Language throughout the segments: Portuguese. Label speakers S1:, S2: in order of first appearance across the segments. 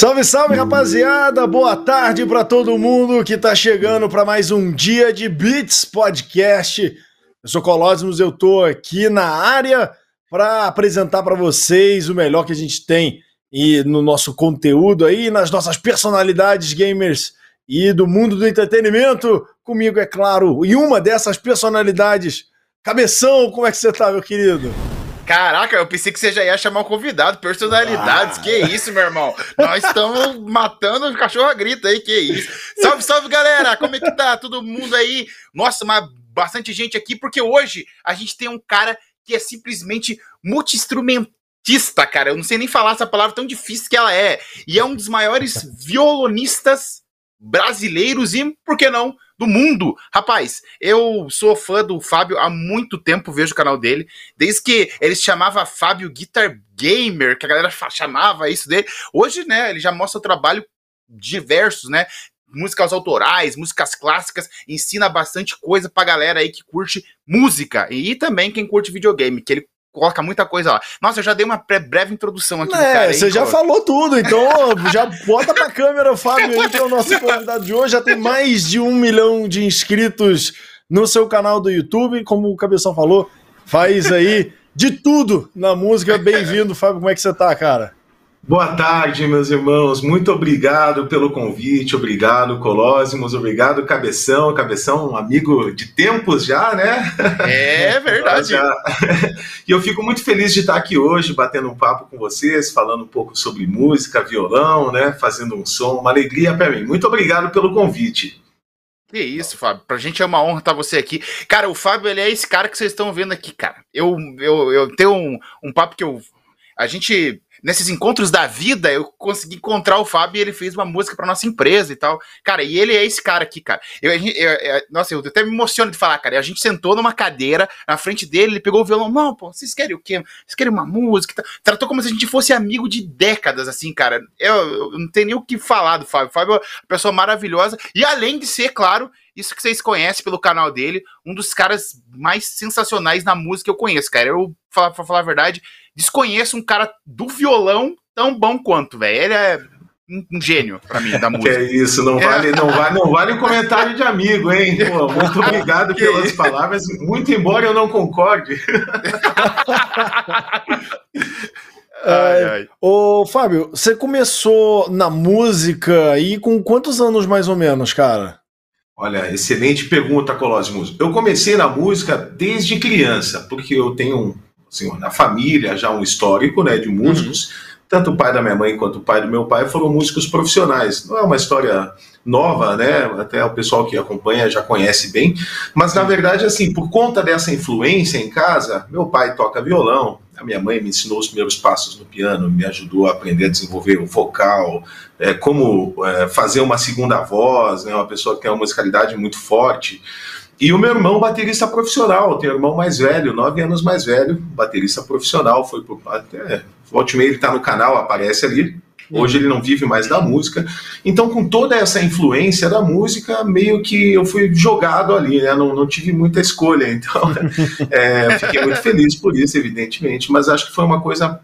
S1: Salve, salve, rapaziada! Boa tarde para todo mundo que tá chegando para mais um dia de Beats Podcast. Eu sou Colosmos, eu tô aqui na área para apresentar para vocês o melhor que a gente tem e no nosso conteúdo aí, nas nossas personalidades gamers e do mundo do entretenimento. Comigo, é claro, e uma dessas personalidades, Cabeção, como é que você tá, meu querido?
S2: Caraca, eu pensei que você já ia chamar um convidado, personalidades. Ah. Que isso, meu irmão? Nós estamos matando o cachorro grita aí, que isso. Salve, salve, galera! Como é que tá? Todo mundo aí? Nossa, mas bastante gente aqui, porque hoje a gente tem um cara que é simplesmente multi-instrumentista, cara. Eu não sei nem falar essa palavra tão difícil que ela é. E é um dos maiores violonistas brasileiros e, por que não, do mundo. Rapaz, eu sou fã do Fábio há muito tempo, vejo o canal dele, desde que ele chamava Fábio Guitar Gamer, que a galera chamava isso dele. Hoje, né, ele já mostra o trabalho diversos, né? Músicas autorais, músicas clássicas, ensina bastante coisa pra galera aí que curte música e também quem curte videogame, que ele coloca muita coisa lá. Nossa, eu já dei uma breve introdução aqui
S1: é, cara. Você já falou tudo, então já bota pra câmera Fábio aí, que é o nosso convidado de hoje. Já tem mais de um milhão de inscritos no seu canal do YouTube. Como o Cabeção falou, faz aí de tudo na música. Bem-vindo, Fábio. Como é que você tá, cara?
S3: Boa tarde, meus irmãos. Muito obrigado pelo convite. Obrigado, Colósimos. Obrigado, Cabeção. Cabeção, um amigo de tempos já, né?
S2: É verdade.
S3: e eu fico muito feliz de estar aqui hoje, batendo um papo com vocês, falando um pouco sobre música, violão, né? Fazendo um som. Uma alegria para mim. Muito obrigado pelo convite.
S2: Que isso, Fábio. Pra gente é uma honra estar você aqui. Cara, o Fábio, ele é esse cara que vocês estão vendo aqui, cara. Eu, eu, eu tenho um, um papo que eu. A gente nesses encontros da vida, eu consegui encontrar o Fábio e ele fez uma música para nossa empresa e tal. Cara, e ele é esse cara aqui, cara. Eu, eu, eu, nossa, eu até me emociono de falar, cara. A gente sentou numa cadeira na frente dele, ele pegou o violão. Não, pô, vocês querem o quê? Vocês querem uma música? Tratou como se a gente fosse amigo de décadas, assim, cara. Eu, eu não tenho nem o que falar do Fábio. O Fábio é uma pessoa maravilhosa. E além de ser, claro, isso que vocês conhecem pelo canal dele, um dos caras mais sensacionais na música que eu conheço, cara. Eu, pra, falar a verdade, desconheço um cara do violão tão bom quanto, velho. Ele é um gênio para mim da música.
S3: Que é isso, não vale, não vale, não vale comentário de amigo, hein? Pô, muito obrigado pelas palavras, muito embora eu não concorde.
S1: ai, ai. Ô, Fábio, você começou na música aí com quantos anos mais ou menos, cara?
S3: Olha, excelente pergunta, Colosmos. Eu comecei na música desde criança, porque eu tenho assim, na família já um histórico né, de músicos. Uhum. Tanto o pai da minha mãe quanto o pai do meu pai foram músicos profissionais. Não é uma história nova, né? Até o pessoal que acompanha já conhece bem. Mas na verdade, assim, por conta dessa influência em casa, meu pai toca violão, a minha mãe me ensinou os primeiros passos no piano, me ajudou a aprender a desenvolver o vocal, é, como é, fazer uma segunda voz, né? Uma pessoa que tem uma musicalidade muito forte. E o meu irmão, baterista profissional, tem um irmão mais velho, nove anos mais velho, baterista profissional, foi até volte meio ele está no canal, aparece ali. Hoje ele não vive mais da música. Então, com toda essa influência da música, meio que eu fui jogado ali, né? Não, não tive muita escolha. Então, é, fiquei muito feliz por isso, evidentemente, mas acho que foi uma coisa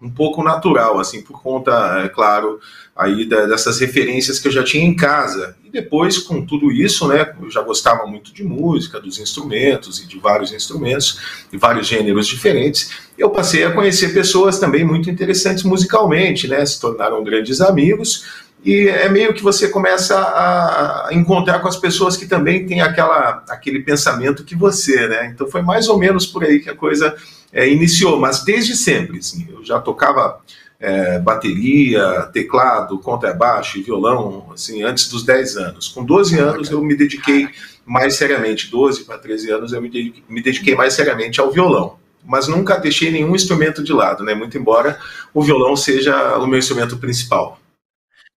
S3: um pouco natural, assim, por conta, é claro, aí da, dessas referências que eu já tinha em casa. E depois, com tudo isso, né, eu já gostava muito de música, dos instrumentos e de vários instrumentos, de vários gêneros diferentes. Eu passei a conhecer pessoas também muito interessantes musicalmente, né, se tornaram grandes amigos. E é meio que você começa a encontrar com as pessoas que também têm aquela, aquele pensamento que você, né? Então foi mais ou menos por aí que a coisa é, iniciou, mas desde sempre, assim, eu já tocava é, bateria, teclado, contrabaixo e violão, assim, antes dos 10 anos. Com 12 anos eu me dediquei mais seriamente, 12 para 13 anos eu me dediquei, me dediquei mais seriamente ao violão. Mas nunca deixei nenhum instrumento de lado, né? Muito embora o violão seja o meu instrumento principal.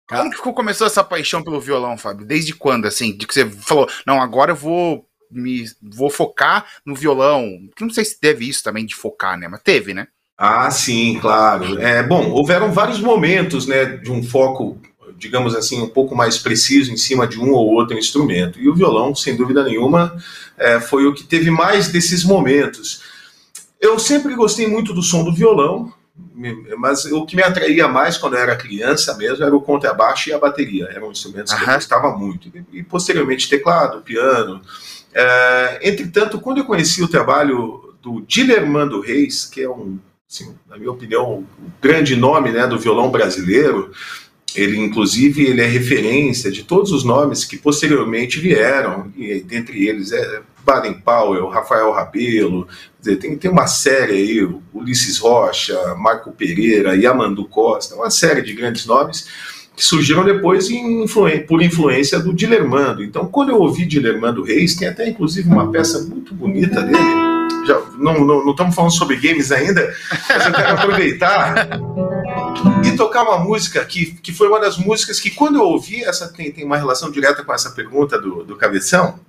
S2: Como que começou essa paixão pelo violão, Fábio? Desde quando, assim? De que você falou, não, agora eu vou me vou focar no violão. Que não sei se teve isso também de focar, né? Mas teve, né?
S3: Ah, sim, claro. É, bom, houveram vários momentos, né, de um foco, digamos assim, um pouco mais preciso em cima de um ou outro instrumento. E o violão, sem dúvida nenhuma, é, foi o que teve mais desses momentos. Eu sempre gostei muito do som do violão, mas o que me atraía mais quando eu era criança mesmo era o contrabaixo e a bateria. Eram instrumentos que eu gostava muito. E posteriormente teclado, piano. É, entretanto, quando eu conheci o trabalho do Dilermando Reis, que é um, assim, na minha opinião, um grande nome né, do violão brasileiro, ele inclusive ele é referência de todos os nomes que posteriormente vieram, e dentre eles é Baden Powell, Rafael Rabelo, dizer, tem, tem uma série aí, Ulisses Rocha, Marco Pereira, Yamandu Costa, uma série de grandes nomes que surgiram depois por influência do Dilermando. Então, quando eu ouvi Dilermando Reis, tem até inclusive uma peça muito bonita dele. Já, não, não, não estamos falando sobre games ainda, mas eu quero aproveitar e tocar uma música que, que foi uma das músicas que, quando eu ouvi, essa tem, tem uma relação direta com essa pergunta do, do Cabeção.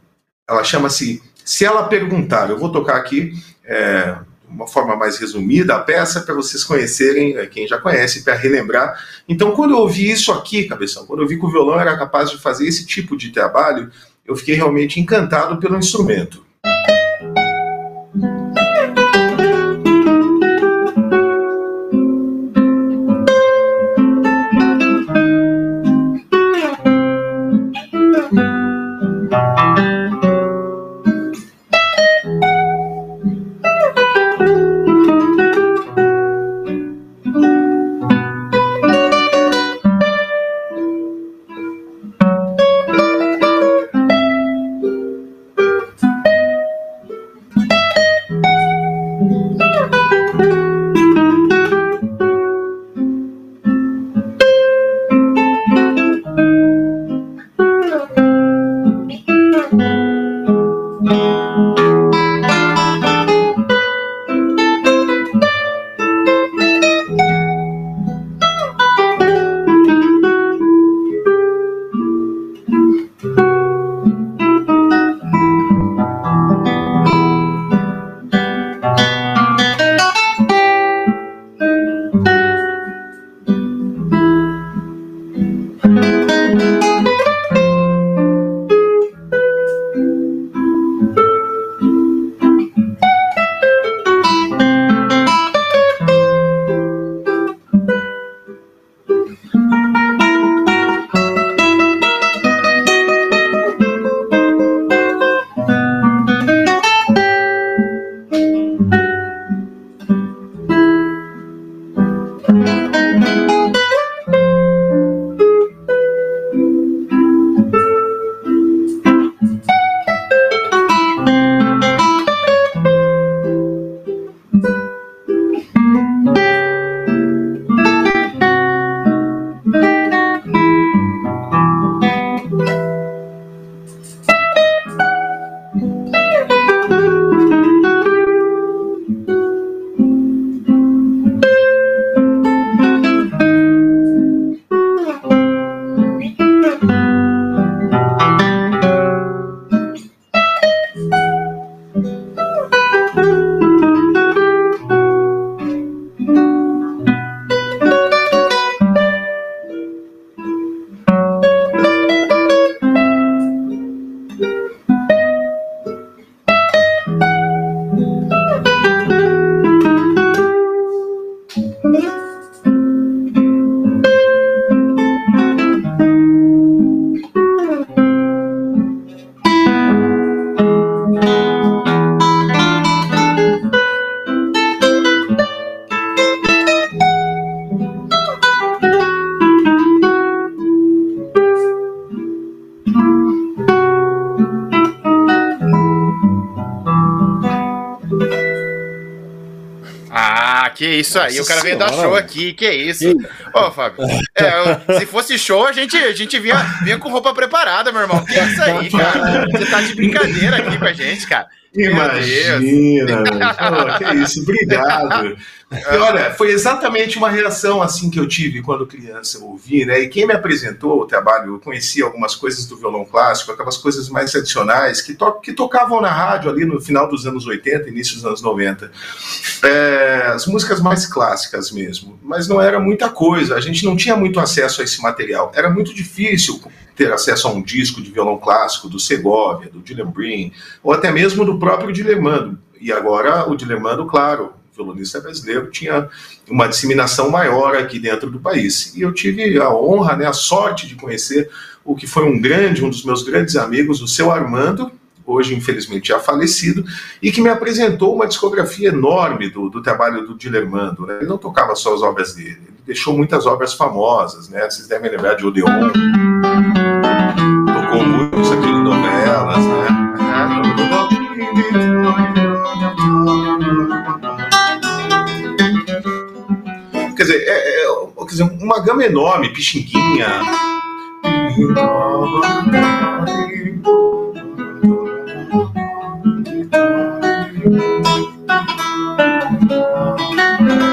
S3: Ela chama-se Se Ela Perguntar. Eu vou tocar aqui é, uma forma mais resumida a peça para vocês conhecerem, é, quem já conhece, para relembrar. Então, quando eu ouvi isso aqui, Cabeção, quando eu vi que o violão era capaz de fazer esse tipo de trabalho, eu fiquei realmente encantado pelo instrumento.
S2: Isso aí, Nossa o cara veio dar show aqui, que isso. Ô, oh, Fábio, é, se fosse show, a gente, a gente vinha, vinha com roupa preparada, meu irmão. Que isso aí, cara? Você tá de brincadeira aqui com a gente, cara.
S3: Imagina, Pô, que isso, obrigado. Olha, foi exatamente uma reação assim que eu tive quando criança ouvi, né? E quem me apresentou o trabalho, eu conhecia algumas coisas do violão clássico, aquelas coisas mais tradicionais que, to que tocavam na rádio ali no final dos anos 80, início dos anos 90. É, as músicas mais clássicas mesmo, mas não era muita coisa, a gente não tinha muito acesso a esse material, era muito difícil ter acesso a um disco de violão clássico do Segovia, do Dylan Breen, ou até mesmo do próprio Dilemando. E agora o Dilemando, claro, violonista brasileiro tinha uma disseminação maior aqui dentro do país. E eu tive a honra, né, a sorte de conhecer o que foi um grande, um dos meus grandes amigos, o seu Armando, hoje infelizmente já falecido, e que me apresentou uma discografia enorme do, do trabalho do Dilermando. Né? Ele não tocava só as obras dele, ele deixou muitas obras famosas, né? Vocês devem lembrar de Odeon, tocou muitos aqui em novelas, né? Quer dizer, uma gama enorme, Pixinguinha.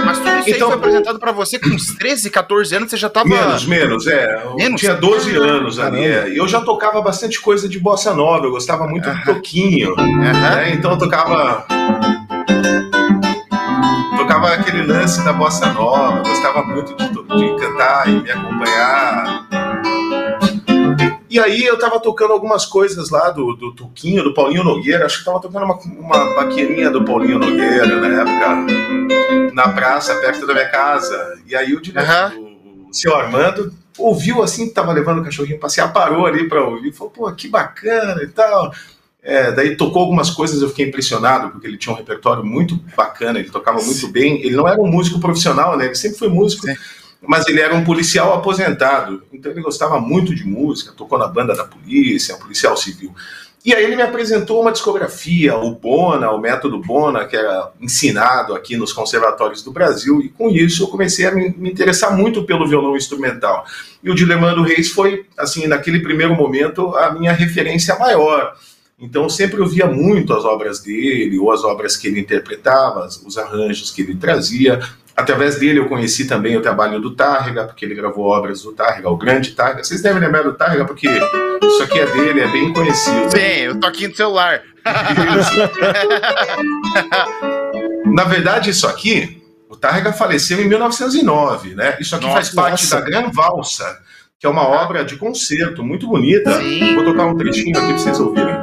S2: Mas tudo isso então, aí foi apresentado para você com uns 13, 14 anos, você já tava.
S3: Menos, menos, é. Menos? tinha 12 anos ali. É. Eu já tocava bastante coisa de bossa nova, eu gostava muito uh -huh. do toquinho. Uh -huh. né? Então eu tocava. Tocava aquele lance da bossa nova, gostava muito de, de cantar e me acompanhar. E aí eu tava tocando algumas coisas lá do, do Tuquinho, do Paulinho Nogueira, acho que tava tocando uma, uma baqueirinha do Paulinho Nogueira na época, na praça, perto da minha casa. E aí o diretor, uhum. o, senhor Armando, ouviu assim, tava levando o cachorrinho passear, parou ali pra ouvir, falou, pô, que bacana e tal. É, daí tocou algumas coisas, eu fiquei impressionado, porque ele tinha um repertório muito bacana, ele tocava muito bem. Ele não era um músico profissional, né? Ele sempre foi músico. Sim mas ele era um policial aposentado, então ele gostava muito de música, tocou na banda da polícia, um policial civil. E aí ele me apresentou uma discografia, o Bona, o método Bona, que era ensinado aqui nos conservatórios do Brasil, e com isso eu comecei a me, me interessar muito pelo violão instrumental. E o Dilemando Reis foi, assim, naquele primeiro momento, a minha referência maior. Então eu sempre ouvia muito as obras dele, ou as obras que ele interpretava, os arranjos que ele trazia, Através dele eu conheci também o trabalho do Tárrega, porque ele gravou obras do Tárrega, o grande Tárrega. Vocês devem lembrar do Tárrega, porque isso aqui é dele, é bem conhecido.
S2: Sim, o toquinho do celular.
S3: Na verdade, isso aqui, o Tárrega faleceu em 1909, né? Isso aqui nossa, faz parte nossa. da Gran Valsa, que é uma obra de concerto muito bonita. Sim. Vou tocar um trechinho aqui para vocês ouvirem.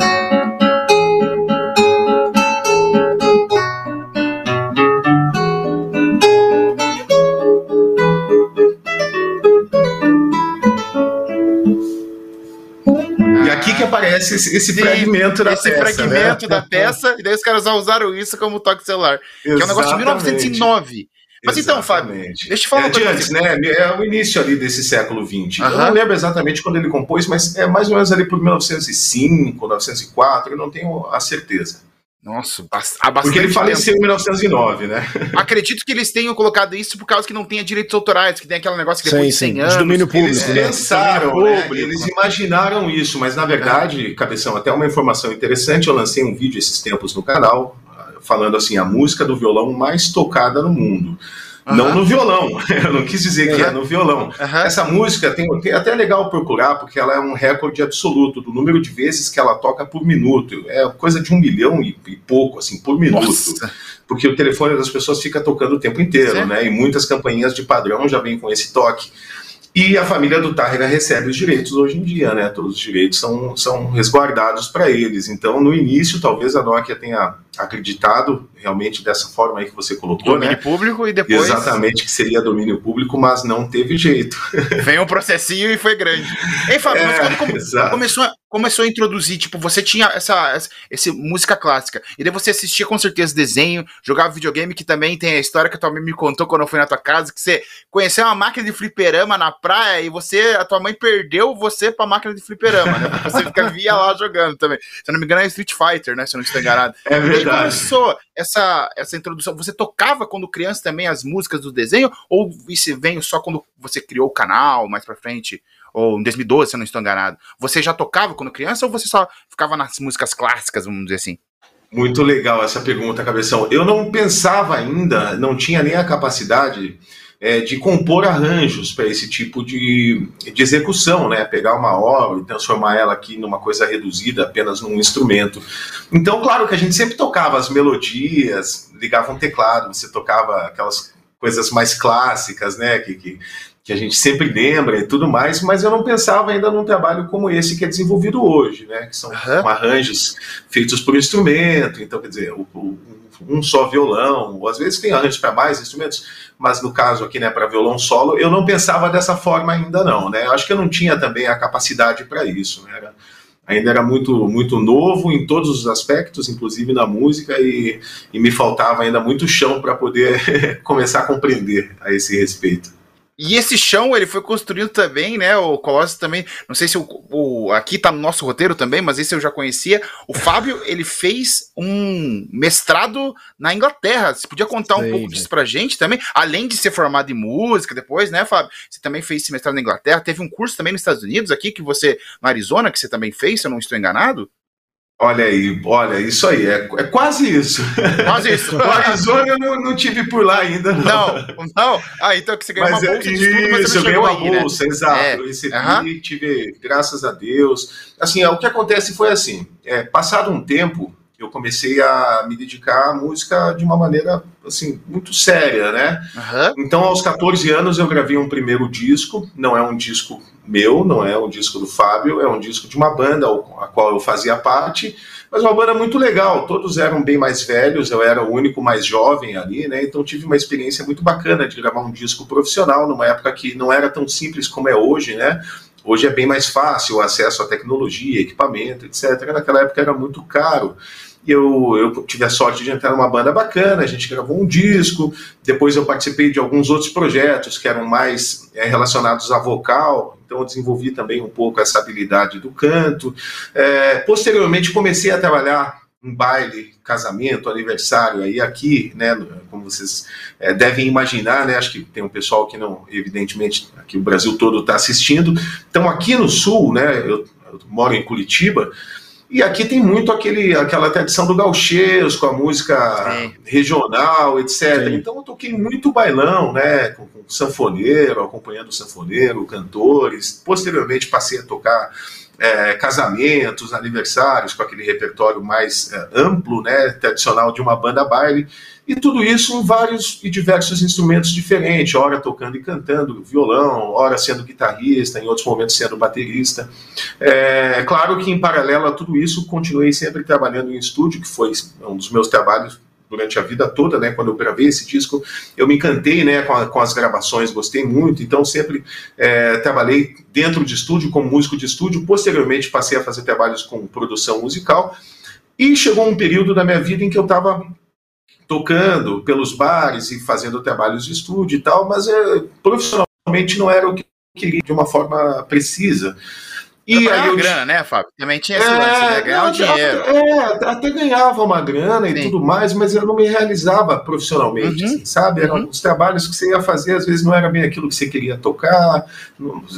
S3: Aparece esse, esse Sim, fragmento da
S2: esse
S3: peça.
S2: Esse fragmento né? da peça, e daí os caras usaram isso como toque celular. Exatamente. Que é um negócio de 1909. Mas então, Fábio, deixa eu te falar
S3: é de antes, né? É o início ali desse século XX. Uhum. Eu não lembro exatamente quando ele compôs, mas é mais ou menos ali por 1905, 1904, eu não tenho a certeza.
S2: Nossa,
S3: há bastante Porque ele faleceu tempo. em 1909, né?
S2: Acredito que eles tenham colocado isso por causa que não tenha direitos autorais, que tem aquele negócio que depois sim, de 100 sim. anos... De
S1: domínio público.
S3: Eles né? pensaram, né? eles imaginaram isso, mas na verdade, é. Cabeção, até uma informação interessante, eu lancei um vídeo esses tempos no canal, falando assim, a música do violão mais tocada no mundo. Uhum. Não no violão, eu não quis dizer uhum. que é no violão. Uhum. Essa música tem, tem até legal procurar, porque ela é um recorde absoluto do número de vezes que ela toca por minuto. É coisa de um milhão e, e pouco, assim, por minuto. Nossa. Porque o telefone das pessoas fica tocando o tempo inteiro, né? E muitas campanhas de padrão já vêm com esse toque. E a família do Tárrega recebe os direitos hoje em dia, né? Todos os direitos são, são resguardados para eles. Então, no início, talvez a Nokia tenha acreditado realmente dessa forma aí que você colocou,
S2: domínio
S3: né?
S2: público e depois
S3: exatamente que seria domínio público, mas não teve jeito.
S2: Vem um processinho e foi grande. Ei, Fábio, é, mas quando começou, a, começou a introduzir, tipo, você tinha essa, essa, essa, música clássica e daí você assistia com certeza desenho, jogava videogame, que também tem a história que a tua mãe me contou quando eu fui na tua casa, que você conheceu uma máquina de fliperama na praia e você, a tua mãe perdeu você pra máquina de fliperama, né? Você fica via lá jogando também. Se eu não me engano é Street Fighter, né? Se eu não estou enganado.
S3: É verdade
S2: começou essa, essa introdução? Você tocava quando criança também as músicas do desenho? Ou isso veio só quando você criou o canal mais pra frente? Ou em 2012, se eu não estou enganado. Você já tocava quando criança ou você só ficava nas músicas clássicas, vamos dizer assim?
S3: Muito legal essa pergunta, Cabeção. Eu não pensava ainda, não tinha nem a capacidade é, de compor arranjos para esse tipo de, de execução, né? Pegar uma obra e transformar ela aqui numa coisa reduzida apenas num instrumento. Então, claro que a gente sempre tocava as melodias, ligava um teclado, você tocava aquelas coisas mais clássicas, né? Que, que, que a gente sempre lembra e tudo mais, mas eu não pensava ainda num trabalho como esse que é desenvolvido hoje, né? Que são uhum. arranjos feitos por instrumento. Então, quer dizer, o, o um só violão, ou às vezes tem arranjos para mais instrumentos, mas no caso aqui, né, para violão solo, eu não pensava dessa forma ainda não, né? Eu acho que eu não tinha também a capacidade para isso, né? Era, ainda era muito muito novo em todos os aspectos, inclusive na música, e, e me faltava ainda muito chão para poder começar a compreender a esse respeito.
S2: E esse chão ele foi construído também, né? O Colossus também, não sei se o, o, aqui tá no nosso roteiro também, mas esse eu já conhecia. O Fábio ele fez um mestrado na Inglaterra. Você podia contar um pouco disso pra gente também? Além de ser formado em música depois, né, Fábio? Você também fez esse mestrado na Inglaterra. Teve um curso também nos Estados Unidos aqui que você no Arizona que você também fez, se eu não estou enganado.
S3: Olha aí, olha, isso aí, é, é quase isso.
S2: Quase isso.
S3: o Arizona eu não, não, tive por lá ainda, não.
S2: Não, não. Ah, então que você ganhou
S3: mas
S2: uma
S3: é
S2: bolsa
S3: é,
S2: de estudo, mas
S3: Isso, eu ganhei uma
S2: aí, né?
S3: bolsa, exato.
S2: É.
S3: Eu recebi, tive, graças a Deus. Assim, é, o que acontece foi assim, é, passado um tempo, eu comecei a me dedicar à música de uma maneira, assim, muito séria, né?
S2: Aham.
S3: Então, aos 14 anos, eu gravei um primeiro disco. Não é um disco meu, não é um disco do Fábio, é um disco de uma banda a qual eu fazia parte. Mas uma banda muito legal. Todos eram bem mais velhos, eu era o único mais jovem ali, né? Então, tive uma experiência muito bacana de gravar um disco profissional numa época que não era tão simples como é hoje, né? Hoje é bem mais fácil o acesso à tecnologia, equipamento, etc. Naquela época era muito caro. E eu, eu tive a sorte de entrar numa banda bacana, a gente gravou um disco, depois eu participei de alguns outros projetos que eram mais é, relacionados a vocal, então eu desenvolvi também um pouco essa habilidade do canto. É, posteriormente comecei a trabalhar em baile, casamento, aniversário, aí aqui, né, como vocês é, devem imaginar, né, acho que tem um pessoal que não, evidentemente, aqui o Brasil todo está assistindo, então aqui no Sul, né, eu, eu moro em Curitiba, e aqui tem muito aquele, aquela tradição do gauchês, com a música
S2: Sim.
S3: regional, etc.
S1: Sim.
S3: Então eu toquei muito bailão, né? Com, com sanfoneiro, acompanhando o sanfoneiro, cantores. Posteriormente passei a tocar é, casamentos, aniversários, com aquele repertório mais é, amplo, né? Tradicional de uma banda baile. E tudo isso em vários e diversos instrumentos diferentes, ora tocando e cantando violão, ora sendo guitarrista, em outros momentos sendo baterista. É claro que em paralelo a tudo isso, continuei sempre trabalhando em estúdio, que foi um dos meus trabalhos durante a vida toda, né? Quando eu gravei esse disco, eu me encantei, né? Com, a- com as gravações, gostei muito. Então sempre é, trabalhei dentro de estúdio como músico de estúdio. Posteriormente passei a fazer trabalhos com produção musical. E chegou um período da minha vida em que eu estava tocando pelos bares e fazendo trabalhos de estúdio e tal, mas é, profissionalmente não era o que eu queria de uma forma precisa.
S2: E
S3: E aí eu
S2: grana, né, Fábio? Também tinha esse lance, né? Ganhar um
S3: não,
S2: dinheiro.
S3: É, até- ganhava uma grana e
S2: Sim.
S3: tudo mais, mas eu não me realizava profissionalmente,
S2: Uhum.
S3: assim, sabe? Eram
S2: Uhum.
S3: os trabalhos que você ia fazer, às vezes não era bem aquilo que você queria tocar,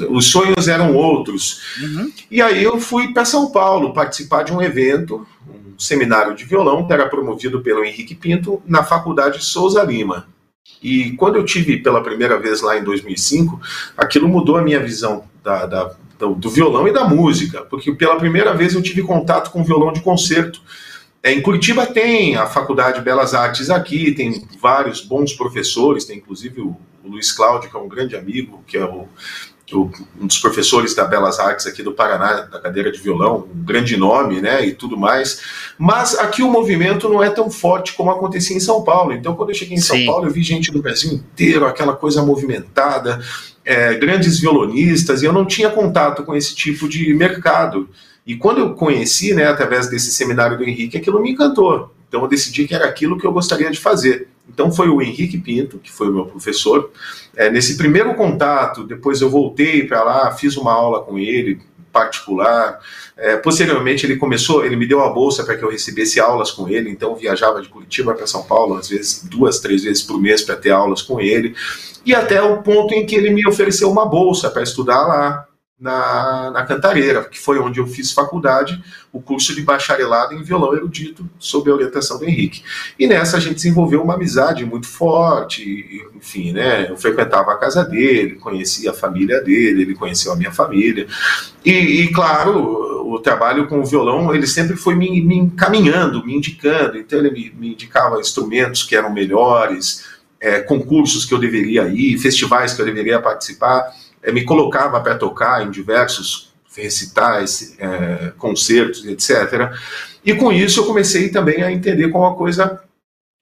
S3: os sonhos eram outros.
S2: Uhum.
S3: E aí eu fui para São Paulo participar de um evento, um seminário de violão, que era promovido pelo Henrique Pinto, na Faculdade Souza Lima. E quando eu tive pela primeira vez lá em 2005, aquilo mudou a minha visão da, da- do, violão e da música, porque pela primeira vez eu tive contato com violão de concerto. É, em Curitiba tem a Faculdade de Belas Artes aqui, tem vários bons professores, tem inclusive o, o Luiz Cláudio, que é um grande amigo, que é o, o- um dos professores da Belas Artes aqui do Paraná, da cadeira de violão, um grande nome, né, e tudo mais. Mas aqui o movimento não é tão forte como acontecia em São Paulo. Então, quando eu cheguei em São
S2: Sim.
S3: Paulo, eu vi gente do Brasil inteiro, aquela coisa movimentada, é, grandes violonistas, e eu não tinha contato com esse tipo de mercado. E quando eu conheci, né, através desse seminário do Henrique, aquilo me encantou. Então eu decidi que era aquilo que eu gostaria de fazer. Então foi o Henrique Pinto, que foi o meu professor. É, nesse primeiro contato, depois eu voltei para lá, fiz uma aula com ele, particular. É, posteriormente ele começou, ele me deu a bolsa para que eu recebesse aulas com ele, então viajava de Curitiba para São Paulo, às vezes duas, três vezes por mês para ter aulas com ele, e até o ponto em que ele me ofereceu uma bolsa para estudar lá na, na Cantareira, que foi onde eu fiz faculdade, o curso de bacharelado em violão erudito, sob a orientação do Henrique. E nessa a gente desenvolveu uma amizade muito forte, enfim, né? Eu frequentava a casa dele, conhecia a família dele, ele conheceu a minha família. E, e, claro, o trabalho com o violão, ele sempre foi me, me encaminhando, me indicando. Então ele me, me indicava instrumentos que eram melhores, é, concursos que eu deveria ir, festivais que eu deveria participar é, me colocava para tocar em diversos recitais, é, concertos, etc. E com isso eu comecei também a entender como a coisa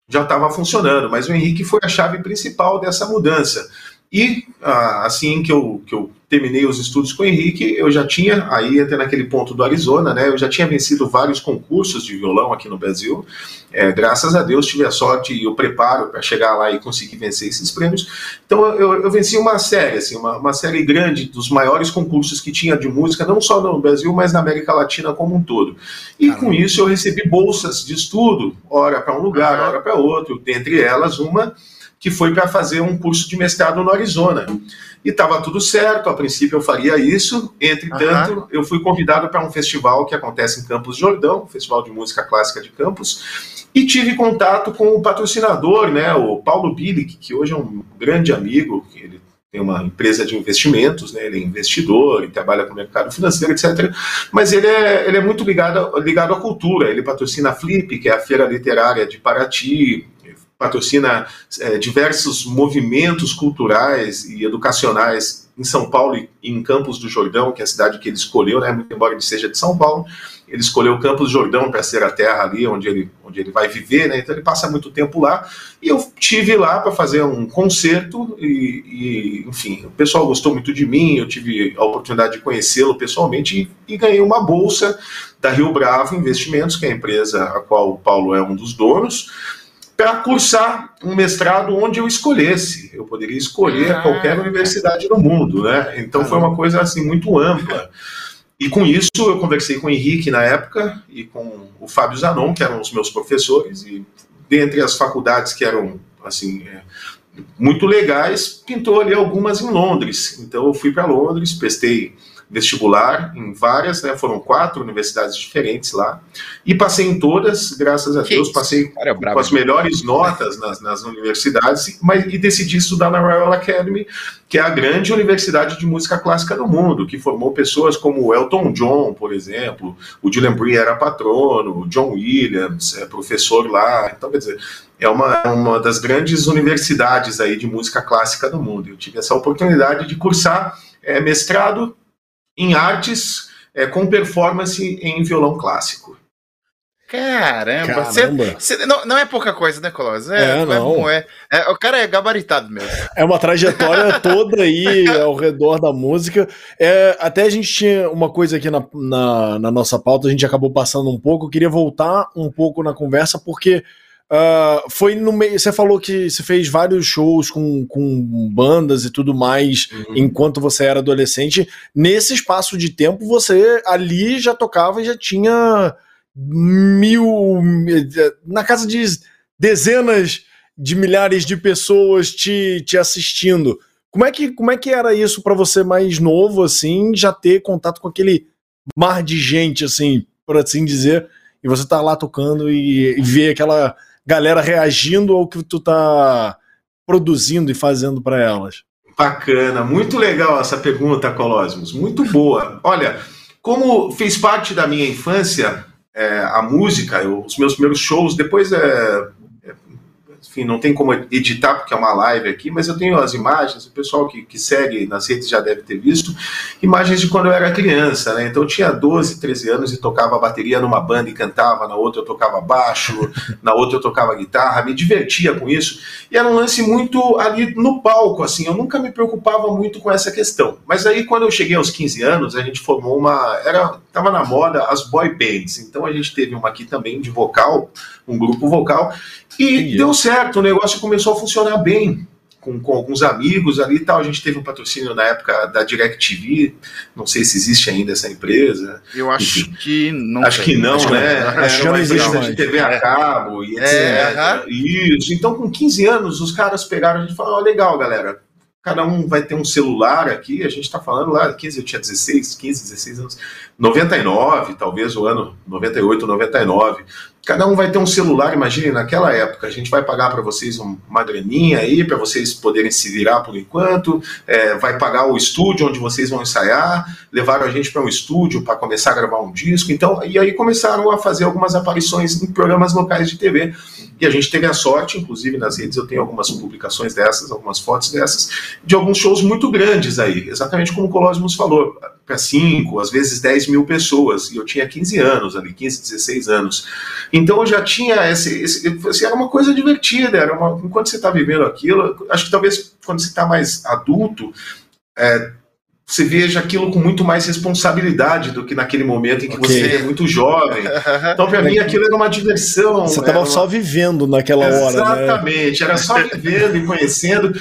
S3: já estava funcionando, mas o Henrique foi a chave principal dessa mudança. E ah, assim que eu, que eu terminei os estudos com o Henrique, eu já tinha, aí até naquele ponto do Arizona, né, eu já tinha vencido vários concursos de violão aqui no Brasil. É, graças a Deus tive a sorte e o preparo para chegar lá e conseguir vencer esses prêmios. Então eu, eu venci uma série, assim, uma, uma série grande dos maiores concursos que tinha de música, não só no Brasil, mas na América Latina como um todo. E com isso eu recebi bolsas de estudo, hora para um lugar, hora para outro, dentre elas uma que foi para fazer um curso de mestrado no Arizona. E estava tudo certo, a princípio eu faria isso, entretanto, uhum. eu fui convidado para um festival que acontece em Campos Jordão, Festival de Música Clássica de Campos, e tive contato com o patrocinador, né, o Paulo Bilic, que hoje é um grande amigo, ele tem uma empresa de investimentos, né, ele é investidor, ele trabalha com o mercado financeiro, etc. Mas ele é, ele é muito ligado, ligado à cultura, ele patrocina a Flip, que é a feira literária de Paraty, patrocina é, diversos movimentos culturais e educacionais em São Paulo e em Campos do Jordão, que é a cidade que ele escolheu, né, muito embora ele seja de São Paulo, ele escolheu Campos do Jordão para ser a terra ali onde ele, onde ele vai viver, né, então ele passa muito tempo lá, e eu tive lá para fazer um concerto, e, e, enfim, o pessoal gostou muito de mim, eu tive a oportunidade de conhecê-lo pessoalmente, e, e ganhei uma bolsa da Rio Bravo Investimentos, que é a empresa a qual o Paulo é um dos donos, para cursar um mestrado onde eu escolhesse. Eu poderia escolher ah, qualquer universidade do mundo, né? Então ah, foi uma coisa assim muito ampla. E com isso eu conversei com o Henrique na época e com o Fábio Zanon, que eram os meus professores, e dentre as faculdades que eram assim é, muito legais, pintou ali algumas em Londres. Então eu fui para Londres, prestei vestibular em várias, né? Foram quatro universidades diferentes lá. E passei em todas, graças a que Deus, passei Cara, é com as melhores notas nas, nas universidades, mas e decidi estudar na Royal Academy, que é a grande universidade de música clássica do mundo, que formou pessoas como Elton John, por exemplo, o Dylan Bree era patrono, o John Williams é professor lá. Então, quer dizer, é uma, é uma das grandes universidades aí de música clássica do mundo. Eu tive essa oportunidade de cursar é, mestrado em artes é, com performance em violão clássico.
S2: Caramba, Caramba. Cê, cê, não, não, é pouca coisa, né, Colossus? É, é, não. É, é, o cara é gabaritado mesmo.
S1: É uma trajetória toda aí ao redor da música. É, até a gente tinha uma coisa aqui na, na, na, nossa pauta, a gente acabou passando um pouco. Eu queria voltar um pouco na conversa, porque Uh, foi no meio. Você falou que você fez vários shows com, com bandas e tudo mais uhum. enquanto você era adolescente. Nesse espaço de tempo, você ali já tocava e já tinha mil. na casa de dezenas de milhares de pessoas te, te assistindo. Como é, que, como é que era isso para você mais novo, assim, já ter contato com aquele mar de gente, assim, por assim dizer, e você tá lá tocando e, e ver aquela galera reagindo ao que tu tá produzindo e fazendo para elas?
S3: Bacana, muito legal essa pergunta, Colosmos, muito boa. Olha, como fez parte da minha infância é, a música, eu, os meus primeiros shows, depois é, enfim, não tem como editar porque é uma live aqui, mas eu tenho as imagens, o pessoal que, que segue nas redes já deve ter visto, imagens de quando eu era criança, né? Então eu tinha 12, 13 anos e tocava bateria numa banda e cantava, na outra eu tocava baixo, na outra eu tocava guitarra, me divertia com isso. E era um lance muito ali no palco, assim, eu nunca me preocupava muito com essa questão. Mas aí quando eu cheguei aos 15 anos, a gente formou uma, era tava na moda as boy bands. Então a gente teve uma aqui também de vocal, um grupo vocal, e Entendi. deu certo, o negócio começou a funcionar bem. Com, com, alguns amigos ali e tal. A gente teve um patrocínio na época da DirecTV, não sei se existe ainda essa empresa.
S2: Eu acho Enfim, que não.
S3: Acho que não, acho né? Que Acho que não existe de TV a é. cabo e etc. É, Isso. Então, com 15 anos, os caras pegaram e falaram: oh, legal, galera, cada um vai ter um celular aqui, a gente está falando lá, 15, eu tinha 16, 15, 16 anos, 99, talvez o ano 98, 99, cada um vai ter um celular, imagine, naquela época, a gente vai pagar para vocês uma graninha aí, para vocês poderem se virar por enquanto, é, vai pagar o estúdio onde vocês vão ensaiar, levaram a gente para um estúdio para começar a gravar um disco, então, e aí começaram a fazer algumas aparições em programas locais de TV, E a gente teve a sorte, inclusive nas redes eu tenho algumas publicações dessas, algumas fotos dessas, de alguns shows muito grandes aí, exatamente como o Colosmos falou, para 5, às vezes 10 mil pessoas, e eu tinha 15 anos ali, 15, 16 anos. Então eu já tinha esse, esse assim, era uma coisa divertida, era uma, enquanto você está vivendo aquilo, acho que talvez quando você está mais adulto, é, você veja aquilo com muito mais responsabilidade do que naquele momento em que okay. você é muito jovem. Então, para mim, aquilo era uma diversão.
S1: Você estava
S3: uma...
S1: só vivendo naquela hora.
S3: Né? Exatamente, né? era só vivendo e conhecendo.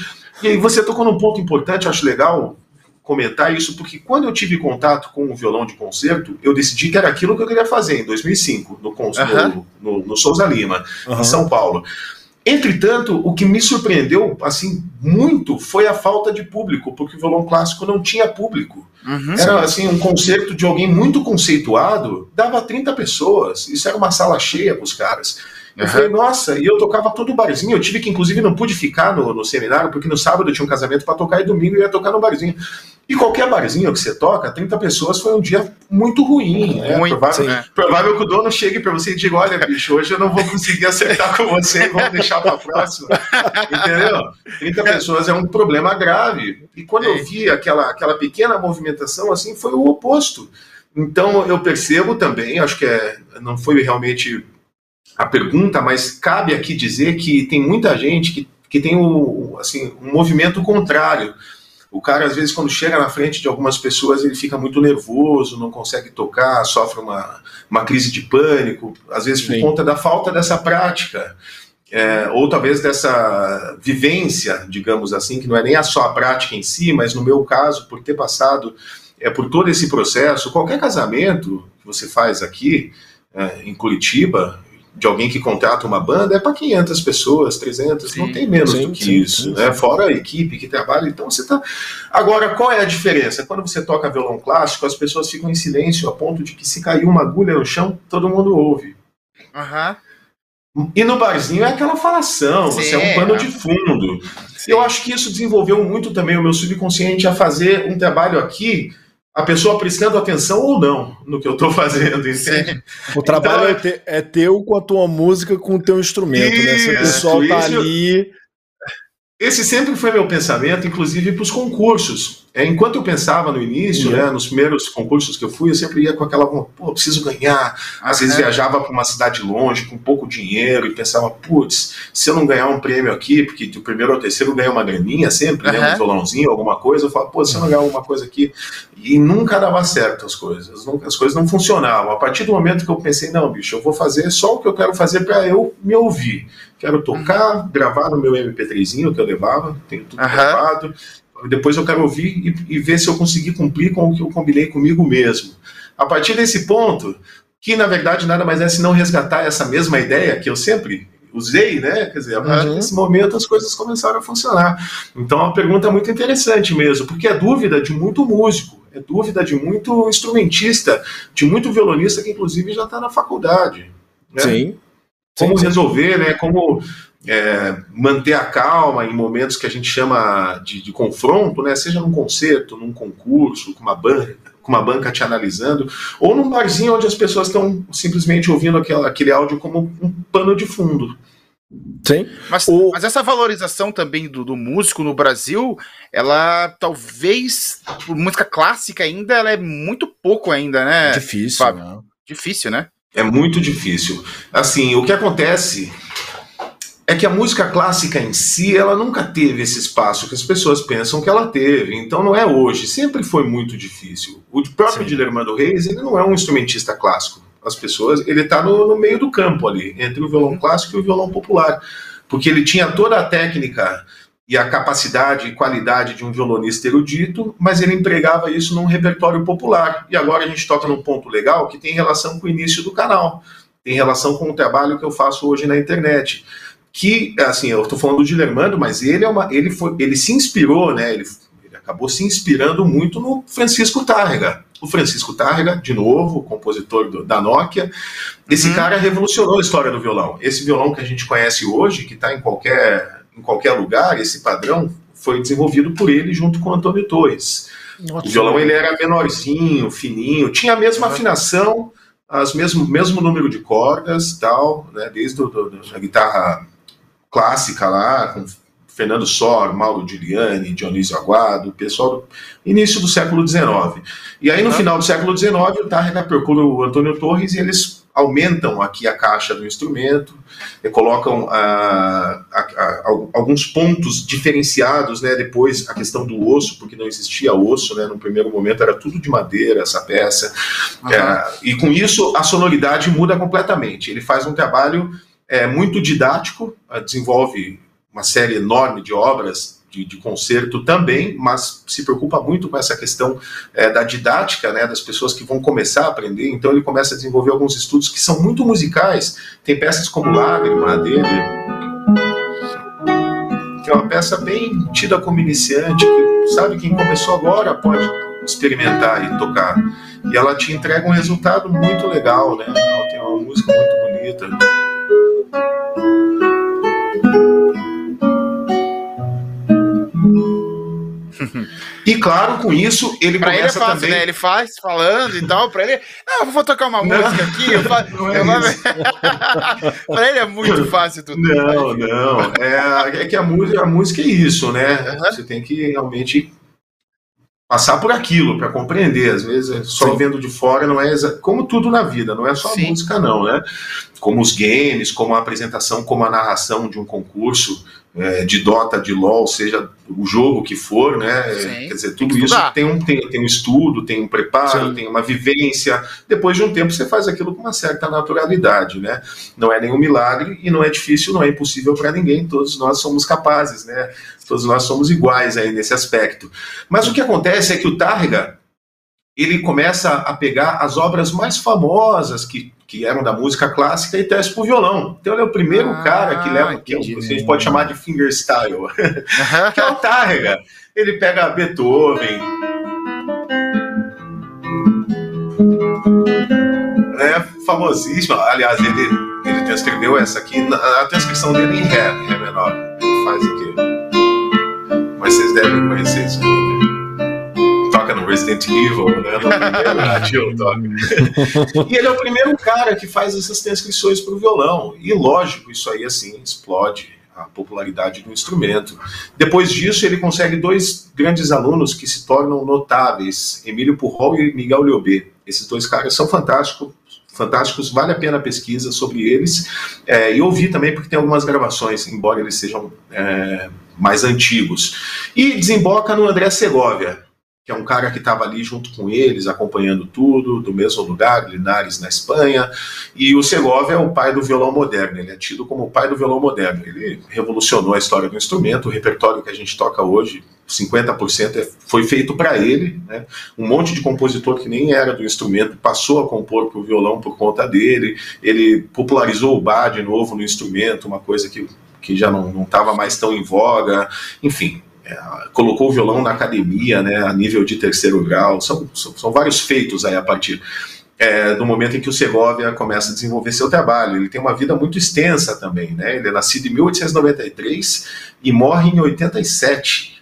S3: E aí você tocou num ponto importante, eu acho legal comentar isso, porque quando eu tive contato com o violão de concerto, eu decidi que era aquilo que eu queria fazer em 2005, no, no, no, no Souza Lima, em São Paulo. Entretanto, o que me surpreendeu assim muito foi a falta de público, porque o violão clássico não tinha público. Uhum, era assim um concerto de alguém muito conceituado, dava 30 pessoas. Isso era uma sala cheia para os caras. Eu uhum. falei, nossa, e eu tocava todo barzinho. Eu tive que, inclusive, não pude ficar no, no seminário, porque no sábado eu tinha um casamento para tocar e domingo eu ia tocar no barzinho. E qualquer barzinho que você toca, 30 pessoas foi um dia muito ruim. Né? Muito, provável, sim. provável que o dono chegue para você e diga: Olha, bicho, hoje eu não vou conseguir acertar com você, vamos deixar para a próxima. Entendeu? 30 pessoas é um problema grave. E quando eu vi aquela, aquela pequena movimentação, assim, foi o oposto. Então eu percebo também, acho que é, não foi realmente a pergunta, mas cabe aqui dizer que tem muita gente que, que tem o, assim, um movimento contrário o cara, às vezes, quando chega na frente de algumas pessoas, ele fica muito nervoso, não consegue tocar, sofre uma, uma crise de pânico, às vezes por Sim. conta da falta dessa prática. É, ou talvez dessa vivência, digamos assim, que não é nem a só a prática em si, mas no meu caso, por ter passado é, por todo esse processo, qualquer casamento que você faz aqui é, em Curitiba, de alguém que contrata uma banda é para 500 pessoas, 300, sim, não tem menos sim, do que sim, isso, né? Fora a equipe que trabalha, então você tá. Agora, qual é a diferença? Quando você toca violão clássico, as pessoas ficam em silêncio a ponto de que se cair uma agulha no chão, todo mundo ouve.
S2: Uhum.
S3: E no barzinho é aquela falação, você é um pano de fundo. Eu acho que isso desenvolveu muito também o meu subconsciente a fazer um trabalho aqui a pessoa prestando atenção ou não no que eu estou fazendo, entende?
S1: O trabalho então, é, é, teu com a tua música, com o teu instrumento, isso, né? Se o pessoal tá ali.
S3: Esse sempre foi meu pensamento, inclusive para os concursos. É, enquanto eu pensava no início, uhum. né, nos primeiros concursos que eu fui, eu sempre ia com aquela, pô, preciso ganhar. Às vezes viajava para uma cidade longe, com pouco dinheiro, e pensava, putz, se eu não ganhar um prêmio aqui, porque do primeiro ao terceiro ganha uma graninha sempre, uhum. né, um violãozinho, alguma coisa, eu falo, pô, se eu não ganhar alguma coisa aqui. E nunca dava certo as coisas, nunca, as coisas não funcionavam. A partir do momento que eu pensei, não, bicho, eu vou fazer só o que eu quero fazer para eu me ouvir. Quero tocar, uhum. gravar no meu MP3zinho que eu levava, tenho tudo gravado depois eu quero ouvir e, e, ver se eu consegui cumprir com o que eu combinei comigo mesmo. A partir desse ponto, que na verdade nada mais é se não resgatar essa mesma ideia que eu sempre usei, né? Quer dizer, a partir uhum. desse momento as coisas começaram a funcionar. Então é uma pergunta muito interessante mesmo, porque é dúvida de muito músico, é dúvida de muito instrumentista, de muito violonista que inclusive já está na faculdade. Né?
S1: Sim.
S3: Como
S1: sim,
S3: resolver, né? Como é, manter a calma em momentos que a gente chama de, de, confronto, né? Seja num concerto, num concurso, com uma banca, com uma banca te analisando, ou num barzinho onde as pessoas estão simplesmente ouvindo aquela, aquele áudio como um pano de fundo.
S2: Sim. Mas, o... mas essa valorização também do, do, músico no Brasil, ela talvez, por música clássica ainda, ela é muito pouco ainda, né?
S1: Difícil. Fábio? Né?
S2: Difícil, né?
S3: É muito difícil. Assim, o que acontece é que a música clássica em si, ela nunca teve esse espaço que as pessoas pensam que ela teve. Então não é hoje, sempre foi muito difícil. O próprio Dilermando Reis, ele não é um instrumentista clássico. As pessoas, ele está no, no, meio do campo ali, entre o violão clássico e o violão popular. Porque ele tinha toda a técnica e a capacidade e qualidade de um violonista erudito, mas ele empregava isso num repertório popular. E agora a gente toca num ponto legal que tem relação com o início do canal, tem relação com o trabalho que eu faço hoje na internet que, assim, eu estou falando do Dilermando, mas ele é uma, ele foi, ele se inspirou, né? Ele, ele acabou se inspirando muito no Francisco Tárrega. O Francisco Tárrega, de novo, compositor do, da Nokia, esse uhum. cara revolucionou a história do violão. Esse violão que a gente conhece hoje, que está em qualquer, em qualquer lugar, esse padrão foi desenvolvido por ele junto com o Antônio Torres. Nossa. O violão ele era menorzinho, fininho, tinha a mesma uhum. afinação, as mesmo, mesmo número de cordas, tal, né, desde do, do, a guitarra clássica lá, com Fernando Sor, Mauro Giuliani, Dionísio Aguado, pessoal do início do século XIX. E aí, no uhum. final do século XIX, o Tarrega procura o Antônio Torres e eles aumentam aqui a caixa do instrumento, colocam ah, alguns pontos diferenciados, né, depois a questão do osso, porque não existia osso, né, no primeiro momento era tudo de madeira essa peça, uhum. é, e com isso a sonoridade muda completamente. Ele faz um trabalho é, muito didático, desenvolve uma série enorme de obras de, de, concerto também, mas se preocupa muito com essa questão é, da didática, né, das pessoas que vão começar a aprender. Então ele começa a desenvolver alguns estudos que são muito musicais. Tem peças como Lágrima dele, que é uma peça bem tida como iniciante, que sabe quem começou agora pode experimentar e tocar. E ela te entrega um resultado muito legal, né? Ela tem uma música muito bonita. E claro, com isso, ele
S2: pra
S3: começa
S2: ele é fácil,
S3: também...
S2: né? Ele faz falando e tal, pra ele... Ah, vou tocar uma não, música aqui. Eu não é eu pra ele é muito fácil tudo.
S3: Não, não. É, é que a música, a música é isso, né? Uhum. Você tem que realmente passar por aquilo para compreender. Às vezes, só Sim. vendo de fora não é exa... como tudo na vida, não é só Sim. música não, né? Como os games, como a apresentação, como a narração de um concurso é, de Dota, de LoL, seja o jogo que for, né? Sim, Quer dizer, tudo isso tem um, tem, tem um estudo, tem um preparo, Sim. tem uma vivência. Depois de um tempo você faz aquilo com uma certa naturalidade, né? Não é nenhum milagre e não é difícil, não é impossível para ninguém. Todos nós somos capazes, né? Todos nós somos iguais aí nesse aspecto. Mas o que acontece é que o Targa ele começa a pegar as obras mais famosas que, que eram da música clássica e traz para o violão. Então ele é o primeiro ah, cara que leva, que, é, que a gente pode chamar de fingerstyle, que é o Tárrega. Ele pega Beethoven, é famosíssimo. Aliás, ele, ele transcreveu essa aqui, a transcrição dele em Ré, em Ré menor. Ele faz aqui. Mas vocês devem conhecer isso aqui. Resident Evil, né? No toca. e ele é o primeiro cara que faz essas transcrições para o violão. E lógico, isso aí assim explode a popularidade do instrumento. Depois disso, ele consegue dois grandes alunos que se tornam notáveis, Emílio Purrol e Miguel Liobé. Esses dois caras são fantásticos, fantásticos, vale a pena a pesquisa sobre eles. É, e ouvir também, porque tem algumas gravações, embora eles sejam é, mais antigos. E desemboca no André Segovia, que é um cara que estava ali junto com eles, acompanhando tudo, do mesmo lugar, Linares, na Espanha. E o Segovia é o pai do violão moderno, ele é tido como o pai do violão moderno. Ele revolucionou a história do instrumento, o repertório que a gente toca hoje, 50% é, foi feito para ele. Né? Um monte de compositor que nem era do instrumento passou a compor para o violão por conta dele. Ele popularizou o bar de novo no instrumento, uma coisa que, que já não estava mais tão em voga. Enfim, é, colocou o violão na academia, né, a nível de terceiro grau, são, são, são vários feitos aí a partir é, do momento em que o Segovia começa a desenvolver seu trabalho. Ele tem uma vida muito extensa também, né, ele é nascido em 1893 e morre em 87,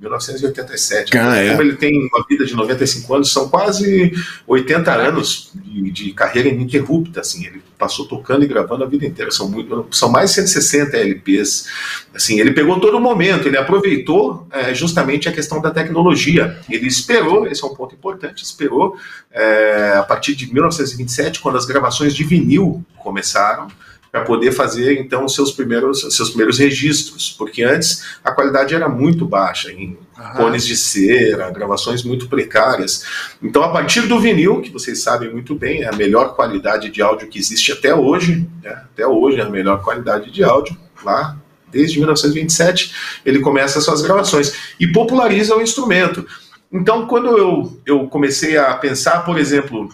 S3: 1987. Ah, é. Como ele tem uma vida de 95 anos, são quase 80 anos de, de, carreira ininterrupta. Assim, ele passou tocando e gravando a vida inteira. São, muito, são mais de 160 LPs. Assim, ele pegou todo o momento, ele aproveitou é, justamente a questão da tecnologia. Ele esperou, esse é um ponto importante, esperou é, a partir de 1927, quando as gravações de vinil começaram para poder fazer então seus primeiros seus primeiros registros, porque antes a qualidade era muito baixa, em uhum. cones de cera, gravações muito precárias. Então, a partir do vinil, que vocês sabem muito bem, é a melhor qualidade de áudio que existe até hoje, né? até hoje é a melhor qualidade de áudio lá desde 1927 ele começa suas gravações e populariza o instrumento. Então, quando eu, eu comecei a pensar, por exemplo,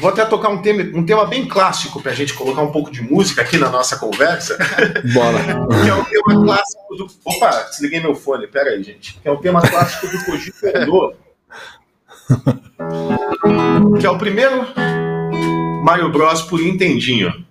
S3: Vou até tocar um tema, um tema bem clássico para a gente colocar um pouco de música aqui na nossa conversa.
S1: Bora.
S3: que é o tema clássico do. Opa, desliguei meu fone, pera aí, gente. Que é o tema clássico do Koji Kondo. que é o primeiro Mario Bros por Nintendinho.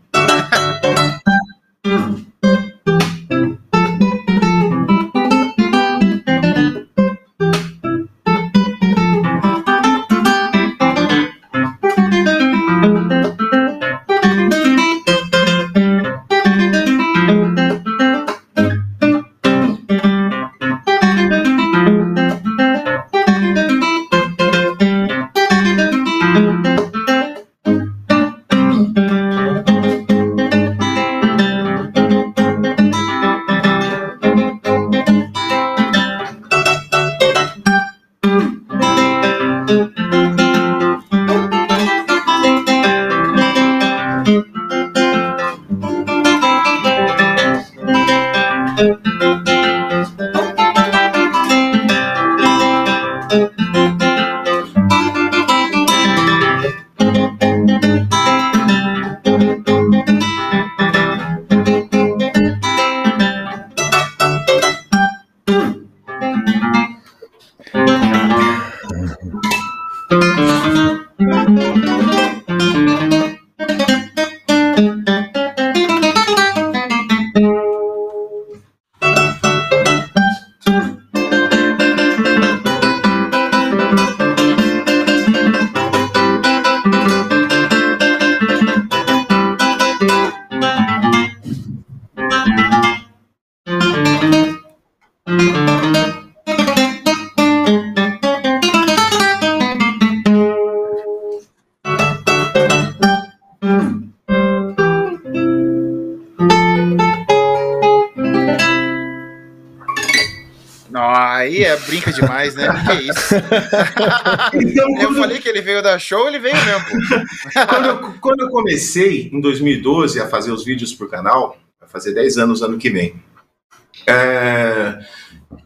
S2: Demais, né? Que é isso? Então, eu falei que ele veio da show, ele veio mesmo.
S3: quando, eu, quando eu comecei, em 2012, a fazer os vídeos pro canal, vai fazer 10 anos ano que vem, é,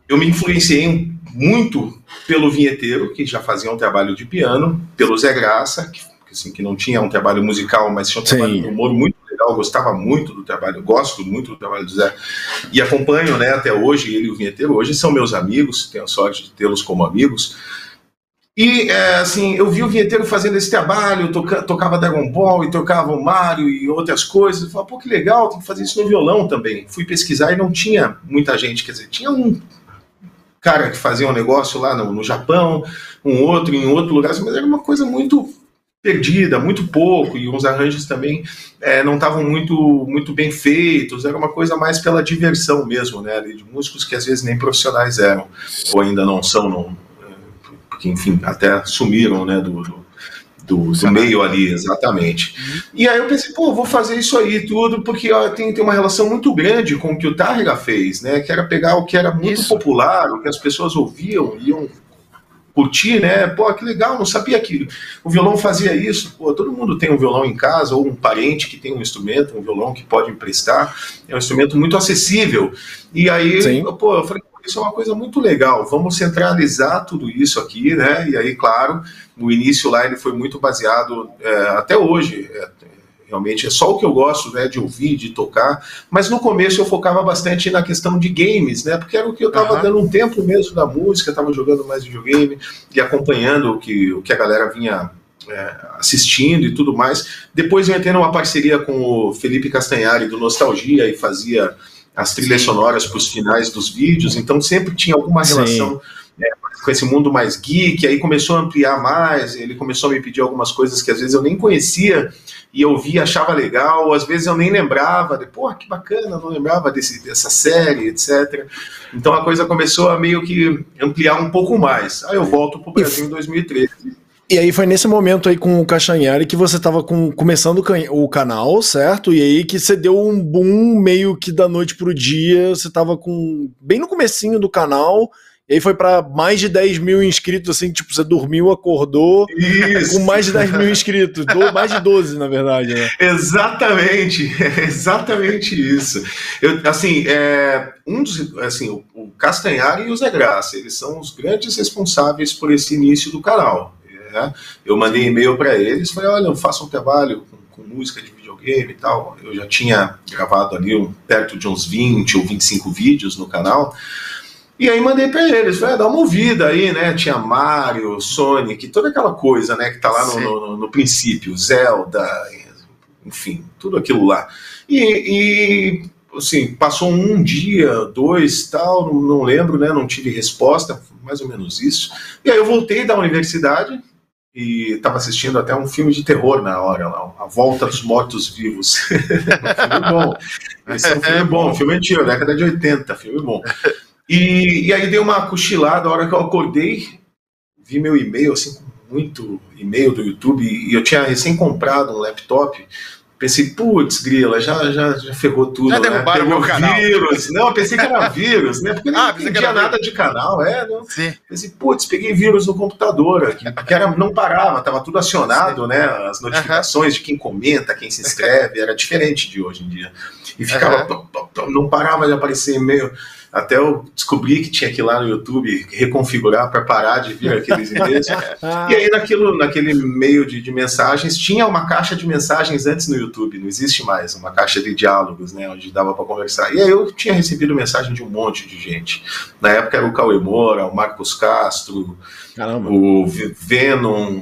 S3: eu me influenciei muito pelo vinheteiro, que já fazia um trabalho de piano, pelo Zé Graça, que, assim, que não tinha um trabalho musical, mas tinha um Sim. trabalho de humor muito legal, gostava muito do trabalho, gosto muito do trabalho do Zé, e acompanho né, até hoje ele e o vinheteiro, hoje são meus amigos, tenho a sorte de tê-los como amigos, e, é, assim, eu vi o vinheteiro fazendo esse trabalho, toca, tocava Dragon Ball e tocava o Mario e outras coisas. Eu falei, pô, que legal, tem que fazer isso no violão também. Fui pesquisar e não tinha muita gente, quer dizer, tinha um cara que fazia um negócio lá no, no Japão, um outro em outro lugar, mas era uma coisa muito perdida, muito pouco, e os arranjos também é, não estavam muito, muito bem feitos, era uma coisa mais pela diversão mesmo, né, de músicos que às vezes nem profissionais eram, ou ainda não são, não, porque enfim, até sumiram, né, do, do do, do meio ali, exatamente. Uhum. E aí eu pensei, pô, vou fazer isso aí tudo, porque ó, tem, tem uma relação muito grande com o que o Targa fez, né? Que era pegar o que era muito isso. popular, o que as pessoas ouviam, iam curtir, né? Pô, que legal, não sabia que o violão fazia isso. Pô, todo mundo tem um violão em casa, ou um parente que tem um instrumento, um violão que pode emprestar. É um instrumento muito acessível. E aí, Sim. pô, eu falei, isso é uma coisa muito legal. Vamos centralizar tudo isso aqui, né? E aí, claro, no início lá ele foi muito baseado, é, até hoje, é, realmente é só o que eu gosto né, de ouvir, de tocar, mas no começo eu focava bastante na questão de games, né, porque era o que eu estava uhum. dando um tempo mesmo da música, estava jogando mais videogame e acompanhando o que, o que a galera vinha é, assistindo e tudo mais. Depois eu entrei numa parceria com o Felipe Castanhari do Nostalgia e fazia as trilhas Sim. sonoras para os finais dos vídeos, então sempre tinha alguma relação é, com esse mundo mais geek, aí começou a ampliar mais, ele começou a me pedir algumas coisas que às vezes eu nem conhecia e eu via, achava legal, às vezes eu nem lembrava, de, pô, que bacana, não lembrava desse, dessa série, etc. Então a coisa começou a meio que ampliar um pouco mais. Aí eu volto para o Brasil em 2013.
S1: E aí foi nesse momento aí com o Castanhari que você tava com, começando o canal, certo? E aí que você deu um boom meio que da noite pro dia, você tava com bem no comecinho do canal, e aí foi para mais de 10 mil inscritos, assim, tipo, você dormiu, acordou Isso. com mais de 10 mil inscritos, do, mais de 12, na verdade, né?
S3: Exatamente, exatamente isso. Eu, assim, é, um dos, assim, o, o Castanhari e o Zé Graça, eles são os grandes responsáveis por esse início do canal. Né? Eu mandei e-mail para eles, falei, olha, eu faço um trabalho com, com, música de videogame e tal. Eu já tinha gravado ali um, perto de uns 20 ou 25 vídeos no canal. E aí mandei para eles, falei, ah, dá uma ouvida aí, né? Tinha Mario, Sonic, toda aquela coisa, né? Que tá lá no, no, no princípio, Zelda, enfim, tudo aquilo lá. E, e, assim, passou um dia, dois, tal, não, não, lembro, né? Não tive resposta, mais ou menos isso. E aí eu voltei da universidade, e estava assistindo até um filme de terror na hora, lá, A Volta dos Mortos Vivos. um filme bom. Esse é um filme bom, um filme antigo, década de 80, filme bom. E, e aí dei uma cochilada, a hora que eu acordei, vi meu e-mail, assim, muito e-mail do YouTube, e eu tinha recém comprado um laptop Pensei, putz, grila, já, já, já ferrou tudo. Já
S2: né? derrubaram meu canal.
S3: vírus. Não, eu pensei que era vírus, né? Porque ah, não entendia nada de canal, é. Não. Sim. Pensei, putz, peguei vírus no computador aqui, porque era, não parava, tava tudo acionado, Sim. né? As notificações de quem comenta, quem se inscreve, era diferente de hoje em dia. E ficava, não parava de aparecer e-mail até eu descobri que tinha que ir lá no YouTube reconfigurar para parar de vir aqueles e-mails. e aí, naquilo, naquele meio de, de, mensagens, tinha uma caixa de mensagens antes no YouTube, não existe mais, uma caixa de diálogos, né, onde dava para conversar. E aí eu tinha recebido mensagem de um monte de gente. Na época era o Cauê Moura, o Marcos Castro, Caramba. o Venom,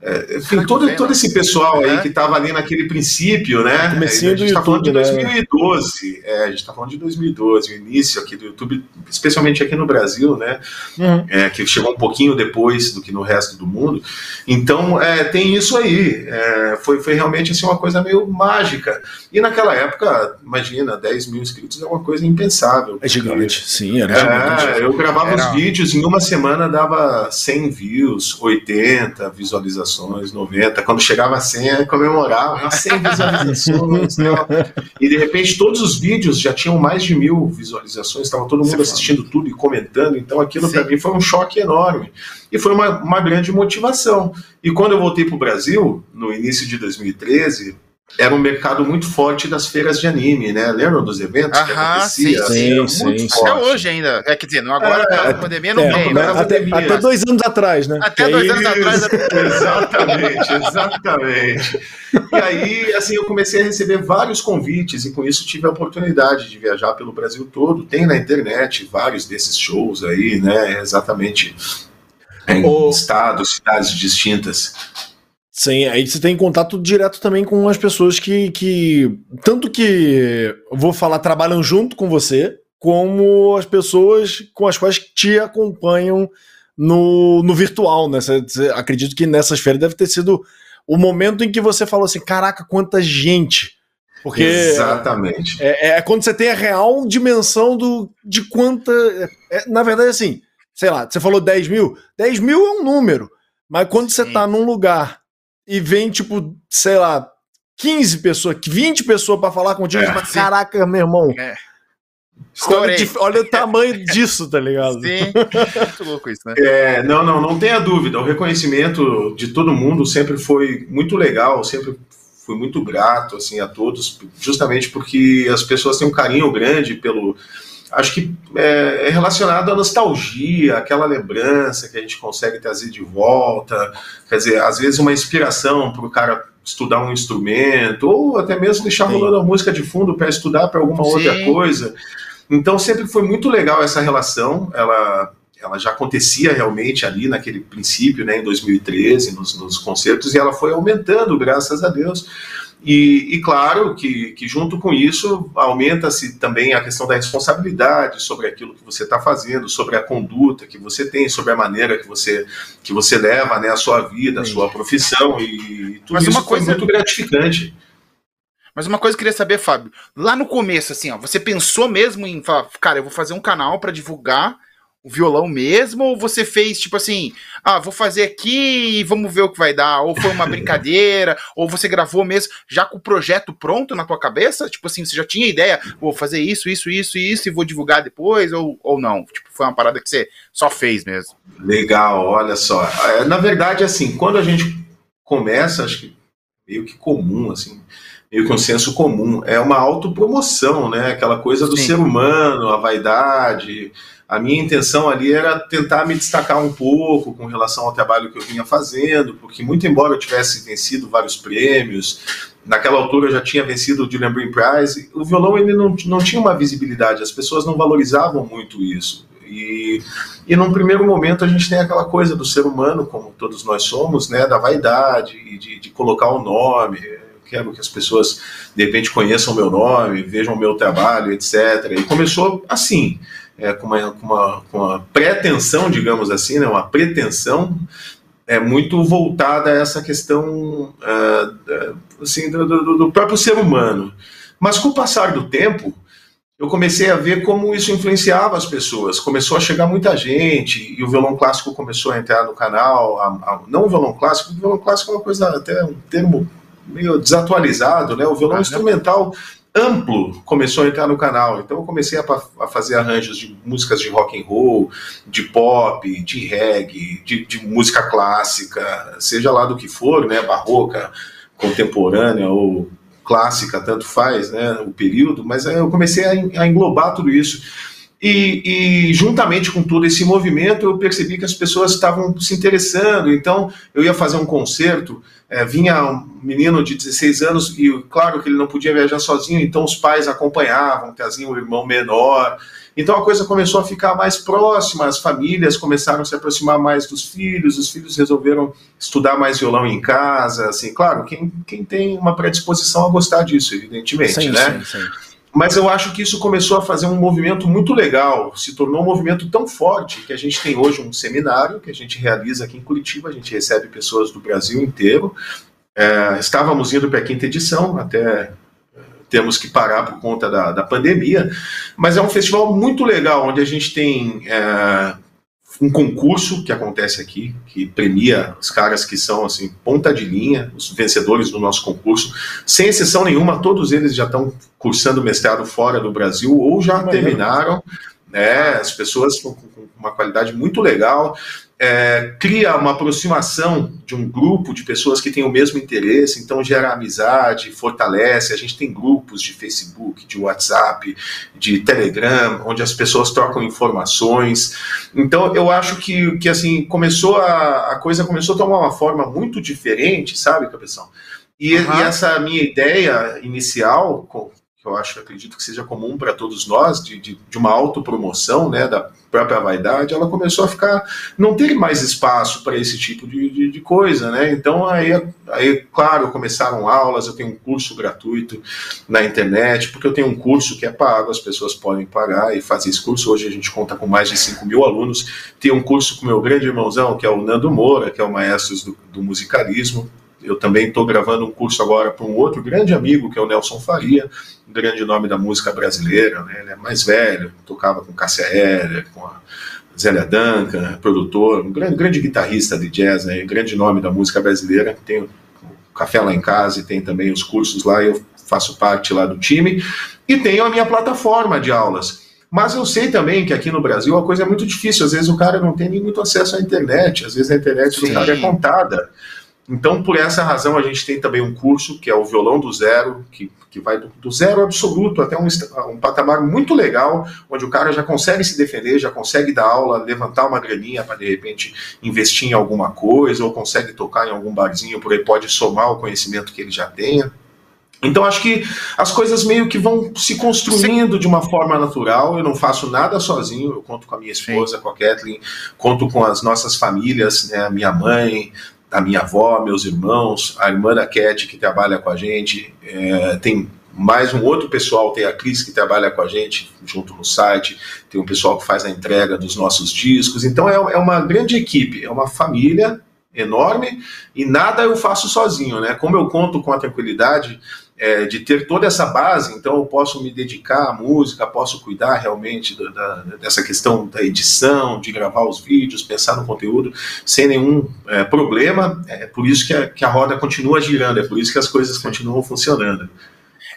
S3: é, enfim, todo, todo esse pessoal aí que estava ali naquele princípio, né?
S1: Comecinho
S3: a gente
S1: está
S3: falando de 2012, né? é, a gente está falando de 2012, o início aqui do YouTube, especialmente aqui no Brasil, né? Uhum. É, que chegou um pouquinho depois do que no resto do mundo. Então, é, tem isso aí. É, foi, foi realmente assim, uma coisa meio mágica. E naquela época, imagina, 10 mil inscritos é uma coisa impensável.
S1: É gigante, sim,
S3: era gigante. Eu gravava era... os vídeos, em uma semana dava 100 views, 80 visualizações visualizações, 90. Quando chegava a 100, comemorava, 100 visualizações. e de repente todos os vídeos já tinham mais de mil visualizações, estava todo mundo assistindo tudo e comentando. Então aquilo para mim foi um choque enorme. E foi uma, uma grande motivação. E quando eu voltei para o Brasil, no início de 2013, era um mercado muito forte das feiras de anime, né? Lembram dos eventos
S2: que acontecia? Sim, sim, sim, Até hoje ainda. É, quer dizer, não agora é, a pandemia não é, tem.
S1: Né? Até, pandemia, até, dois anos atrás, né?
S2: Até dois anos atrás.
S3: exatamente, exatamente. E aí, assim, eu comecei a receber vários convites e com isso tive a oportunidade de viajar pelo Brasil todo. Tem na internet vários desses shows aí, né? Exatamente. Em o... estados, cidades distintas.
S1: Sim, aí você tem contato direto também com as pessoas que, que tanto que vou falar trabalham junto com você, como as pessoas com as quais te acompanham no, no virtual, né? Você, você, acredito que nessas férias deve ter sido o momento em que você falou assim: caraca, quanta gente!
S3: Porque Exatamente.
S1: É, é, é quando você tem a real dimensão do, de quanta. É, é na verdade, assim, sei lá, você falou 10 mil. 10 mil é um número. Mas quando Sim. você tá num lugar e vem, tipo, sei lá, 15 pessoas, 20 pessoas para falar contigo, é, mas, caraca, meu irmão. É. Olha, olha, o tamanho disso, tá ligado?
S3: Sim, muito louco isso, né? É, não, não, não tenha dúvida. O reconhecimento de todo mundo sempre foi muito legal, sempre fui muito grato assim a todos, justamente porque as pessoas têm um carinho grande pelo, acho que é, é, relacionado à nostalgia, aquela lembrança que a gente consegue trazer de volta, quer dizer, às vezes uma inspiração para o cara estudar um instrumento, ou até mesmo deixar rolando a música de fundo para estudar para alguma Sim. outra coisa. Então sempre foi muito legal essa relação, ela, ela já acontecia realmente ali naquele princípio, né, em 2013, nos, nos concertos, e ela foi aumentando, graças a Deus. E, e, claro que, que, junto com isso, aumenta-se também a questão da responsabilidade sobre aquilo que você está fazendo, sobre a conduta que você tem, sobre a maneira que você, que você leva né, a sua vida, a sua profissão, e tudo Mas isso uma coisa... foi muito gratificante.
S2: Mas uma coisa que eu queria saber, Fábio, lá no começo, assim, ó, você pensou mesmo em falar, cara, eu vou fazer um canal para divulgar o violão mesmo? Ou você fez tipo assim, ah, vou fazer aqui e vamos ver o que vai dar? Ou foi uma brincadeira? ou você gravou mesmo já com o projeto pronto na tua cabeça? Tipo assim, você já tinha ideia, vou fazer isso, isso, isso e isso e vou divulgar depois? Ou, ou não? Tipo, foi uma parada que você só fez mesmo?
S3: Legal, olha só. É, na verdade, assim, quando a gente começa, acho que meio que comum, assim, meio que um senso comum, é uma autopromoção, né? Aquela coisa do Sim. ser humano, a vaidade a minha intenção ali era tentar me destacar um pouco com relação ao trabalho que eu vinha fazendo, porque muito embora eu tivesse vencido vários prêmios, naquela altura eu já tinha vencido o Dylan Green Prize, o violão ele não, não tinha uma visibilidade, as pessoas não valorizavam muito isso. E, e num primeiro momento a gente tem aquela coisa do ser humano, como todos nós somos, né, da vaidade, de, de colocar o nome, quero que as pessoas de repente conheçam o meu nome, vejam o meu trabalho, etc. E começou assim é, com uma, com uma, com uma pretensão, digamos assim, né, uma pretensão é muito voltada a essa questão é, assim, do, do, do, próprio ser humano. Mas com o passar do tempo, eu comecei a ver como isso influenciava as pessoas. Começou a chegar muita gente e o violão clássico começou a entrar no canal. A, a, não o violão clássico, o violão clássico é uma coisa até um termo meio desatualizado, né? O violão ah, instrumental amplo começou a entrar no canal. Então eu comecei a, a, fazer arranjos de músicas de rock and roll, de pop, de reggae, de, de, música clássica, seja lá do que for, né, barroca, contemporânea ou clássica, tanto faz, né, o período. Mas eu comecei a, a englobar tudo isso. E, e, juntamente com todo esse movimento, eu percebi que as pessoas estavam se interessando. Então, eu ia fazer um concerto, é, vinha um menino de 16 anos, e claro que ele não podia viajar sozinho, então os pais acompanhavam, traziam o irmão menor. Então a coisa começou a ficar mais próxima, as famílias começaram a se aproximar mais dos filhos, os filhos resolveram estudar mais violão em casa. Assim, claro, quem, quem tem uma predisposição a gostar disso, evidentemente, sim, né? Sim, sim. Mas eu acho que isso começou a fazer um movimento muito legal, se tornou um movimento tão forte que a gente tem hoje um seminário que a gente realiza aqui em Curitiba, a gente recebe pessoas do Brasil inteiro. É, estávamos indo para a quinta edição, até é, temos que parar por conta da, da pandemia, mas é um festival muito legal, onde a gente tem é, um concurso que acontece aqui, que premia os caras que são assim ponta de linha, os vencedores do nosso concurso. Sem exceção nenhuma, todos eles já estão cursando mestrado fora do Brasil ou já terminaram. Né, as pessoas com, com uma qualidade muito legal é, cria uma aproximação de um grupo de pessoas que têm o mesmo interesse, então gera amizade, fortalece. A gente tem grupos de Facebook, de WhatsApp, de Telegram, onde as pessoas trocam informações. Então eu acho que, que assim começou a, a coisa começou a tomar uma forma muito diferente, sabe, cabeção? E, uhum. e essa minha ideia inicial, que eu acho, acredito que seja comum para todos nós, de, de, de, uma autopromoção né, da própria vaidade, ela começou a ficar, não ter mais espaço para esse tipo de, de, de, coisa, né? Então aí, aí, claro, começaram aulas, eu tenho um curso gratuito na internet, porque eu tenho um curso que é pago, as pessoas podem pagar e fazer esse curso. Hoje a gente conta com mais de 5 mil alunos. Tem um curso com meu grande irmãozão, que é o Nando Moura, que é o maestro do, do musicalismo, eu também estou gravando um curso agora para um outro grande amigo, que é o Nelson Faria, um grande nome da música brasileira, né? ele é mais velho, tocava com Cássia Heller, com a Zélia Duncan, produtor, um grande, grande guitarrista de jazz, né? grande nome da música brasileira, tem o Café lá em casa e tem também os cursos lá, eu faço parte lá do time, e tenho a minha plataforma de aulas. Mas eu sei também que aqui no Brasil a coisa é muito difícil. Às vezes o cara não tem nem muito acesso à internet, às vezes a internet do cara é contada. Então, por essa razão, a gente tem também um curso que é o Violão do Zero, que, que vai do, do zero absoluto até um, um, patamar muito legal, onde o cara já consegue se defender, já consegue dar aula, levantar uma graninha para de repente investir em alguma coisa, ou consegue tocar em algum barzinho, por aí pode somar o conhecimento que ele já tenha. Então, acho que as coisas meio que vão se construindo de uma forma natural. Eu não faço nada sozinho, eu conto com a minha esposa, Sim. com a Kathleen, conto com as nossas famílias, né, a minha mãe, a minha avó, meus irmãos, a irmã da Cat que trabalha com a gente, é, tem mais um outro pessoal, tem a Cris que trabalha com a gente junto no site, tem um pessoal que faz a entrega dos nossos discos, então é, é uma grande equipe, é uma família enorme e nada eu faço sozinho, né? Como eu conto com a tranquilidade é, de ter toda essa base, então eu posso me dedicar à música, posso cuidar realmente da, da, dessa questão da edição, de gravar os vídeos, pensar no conteúdo sem nenhum é, problema. É por isso que a, que a roda continua girando, é por isso que as coisas continuam funcionando.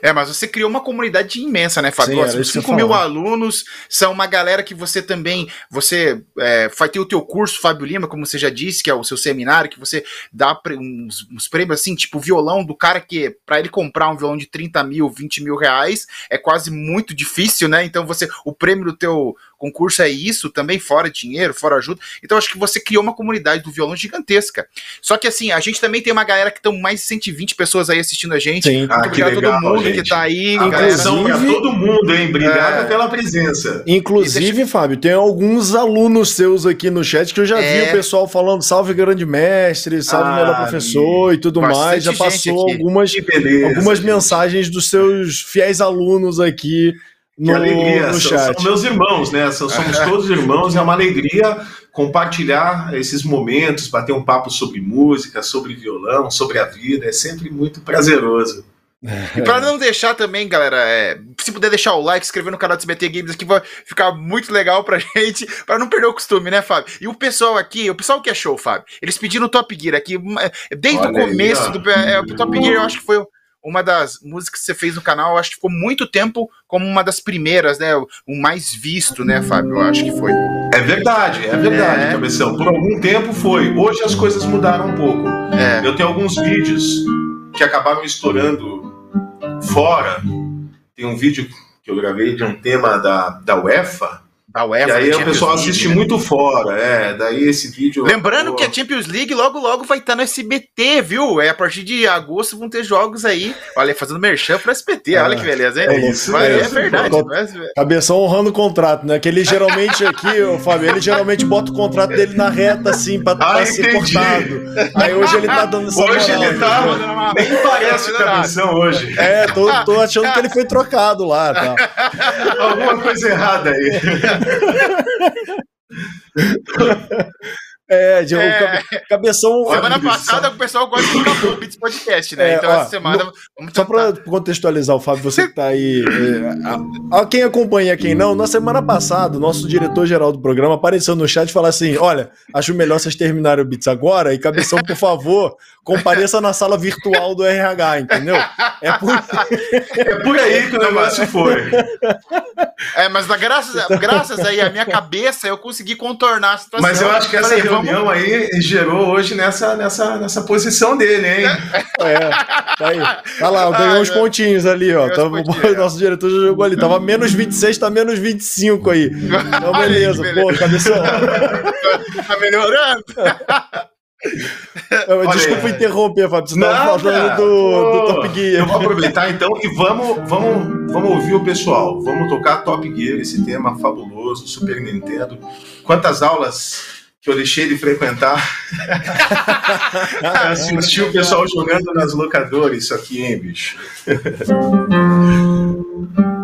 S2: É, mas você criou uma comunidade imensa, né, Fábio? Sim, 5 mil alunos, são uma galera que você também, você é, vai ter o teu curso, Fábio Lima, como você já disse, que é o seu seminário, que você dá uns, uns prêmios assim, tipo violão do cara que, para ele comprar um violão de 30 mil, 20 mil reais, é quase muito difícil, né? Então você, o prêmio do teu concurso é isso também, fora dinheiro, fora ajuda. Então acho que você criou uma comunidade do violão gigantesca. Só que assim, a gente também tem uma galera que estão mais de 120 pessoas aí assistindo a gente.
S3: Sim. Muito
S2: ah,
S3: obrigado
S2: a todo mundo gente. que tá aí.
S3: Inclusive, para todo mundo, hein? Obrigado é... pela presença.
S1: Inclusive, deixa... Fábio, tem alguns alunos seus aqui no chat que eu já é... vi o pessoal falando salve grande mestre, salve ah, melhor professor e tudo mais. Já passou algumas, beleza, algumas mensagens dos seus fiéis alunos aqui
S3: no, que alegria, no são, são, meus irmãos, né? Somos todos irmãos, é uma alegria compartilhar esses momentos, bater um papo sobre música, sobre violão, sobre a vida, é sempre muito prazeroso.
S2: E para não deixar também, galera, é, se puder deixar o like, inscrever no canal do CBT Games aqui, vai ficar muito legal pra gente, para não perder o costume, né, Fábio? E o pessoal aqui, o pessoal que show, Fábio, eles pediram o Top Gear aqui, desde Olha o começo aí, do é, o Top Gear, eu acho que foi uma das músicas que você fez no canal, acho que ficou muito tempo como uma das primeiras, né? O mais visto, né, Fábio? Eu acho que foi.
S3: É verdade, é verdade, é. Cabeção. Por algum tempo foi. Hoje as coisas mudaram um pouco. É. Eu tenho alguns vídeos que acabaram estourando fora. Tem um vídeo que eu gravei de um tema da, da UEFA,
S2: da UEFA.
S3: E aí o pessoal League, assiste né? muito fora, é. Daí esse vídeo.
S2: Lembrando que a Champions League logo logo vai estar no SBT, viu? É a partir de agosto vão ter jogos aí. Olha, fazendo merchan pro SBT, é, olha que beleza, hein?
S3: É isso, Mas, é,
S2: é verdade.
S1: É Cabeção honrando o contrato, né? Que ele geralmente aqui, o Fábio, ele geralmente bota o contrato dele na reta, assim, pra, ah, pra ser cortado. Aí hoje ele tá dando essa
S3: Hoje moral, ele tá. Nem parece Cabeção hoje.
S1: É, tô, tô achando que ele foi trocado lá. Tá.
S3: Alguma coisa errada aí.
S1: É, de, é. cabeção.
S2: Semana passada o pessoal gosta de acabou o Beats Podcast, né? É, então ó, essa semana.
S1: No, só para contextualizar o Fábio, você que tá aí. É, a, a, quem acompanha, quem não, na semana passada, o nosso diretor-geral do programa apareceu no chat e falou assim: olha, acho melhor vocês terminarem o Beats agora e cabeção, por favor, compareça na sala virtual do RH, entendeu?
S3: É por, é por aí que o negócio foi.
S2: É, mas graças, graças aí à minha cabeça eu consegui contornar a situação.
S3: Mas eu acho que essa Falei, reunião vamos... aí gerou hoje nessa, nessa, nessa posição dele, hein?
S1: É, tá aí. Tá lá, eu peguei uns pontinhos ali, ó. Tava, o nosso diretor já jogou ali. Tava menos 26, tá menos 25 aí. Então, beleza. beleza. Pô, cabeção.
S2: tá melhorando?
S1: Desculpa aí. interromper, Fábio. Você estava falando do, do, Top Gear.
S3: Eu vou aproveitar então e vamos, vamos, vamos ouvir o pessoal. Vamos tocar Top Gear, esse tema fabuloso, Super Nintendo. Quantas aulas que eu deixei de frequentar. Assistir o pessoal jogando nas locadoras, isso aqui, hein, bicho?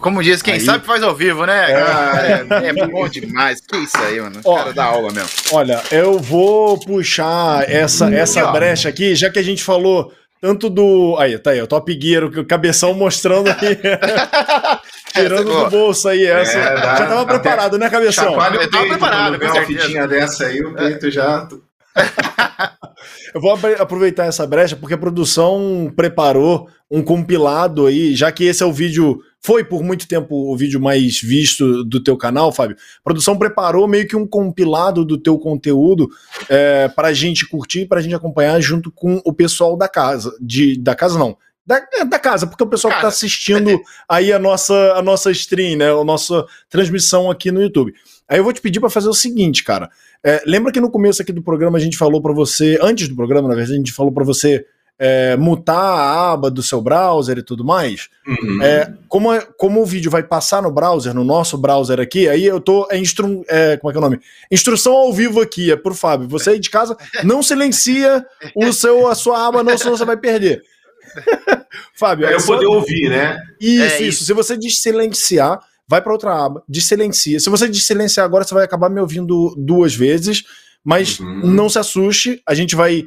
S2: Como diz, quem aí... sabe faz ao vivo, né? É. é, é bom demais. Que isso aí, mano. Ó, cara da aula mesmo.
S1: Olha, eu vou puxar essa, essa brecha aqui, já que a gente falou tanto do. Aí, tá aí, o Top Gear, o cabeção mostrando aí. Tirando do bolso aí essa. É, dá, já tava preparado, né, cabeção?
S3: Eu tava preparado, com uma fitinha dessa aí, o peito já.
S1: Eu vou aproveitar essa brecha porque a produção preparou um compilado aí, já que esse é o vídeo, foi por muito tempo o vídeo mais visto do teu canal, Fábio. A produção preparou meio que um compilado do teu conteúdo é, para a gente curtir, para a gente acompanhar junto com o pessoal da casa, de, da casa não, da, é, da, casa, porque o pessoal Cara, que está assistindo aí a nossa, a nossa stream, né, a nossa transmissão aqui no YouTube. Aí eu vou te pedir para fazer o seguinte, cara. É, lembra que no começo aqui do programa a gente falou para você, antes do programa, na verdade, a gente falou para você é, mutar a aba do seu browser e tudo mais. Uhum. É, como, é, como o vídeo vai passar no browser, no nosso browser aqui, aí eu tô. É instru, é, como é que é o nome? Instrução ao vivo aqui, é por Fábio. Você aí de casa, não silencia o seu, a sua aba, não, senão você vai perder.
S3: Fábio. É eu poder ouvir, né?
S1: Isso, é isso, isso. Se você silenciar vai para outra aba, desilencia. Se você desilenciar agora, você vai acabar me ouvindo duas vezes, mas uhum. não se assuste, a gente vai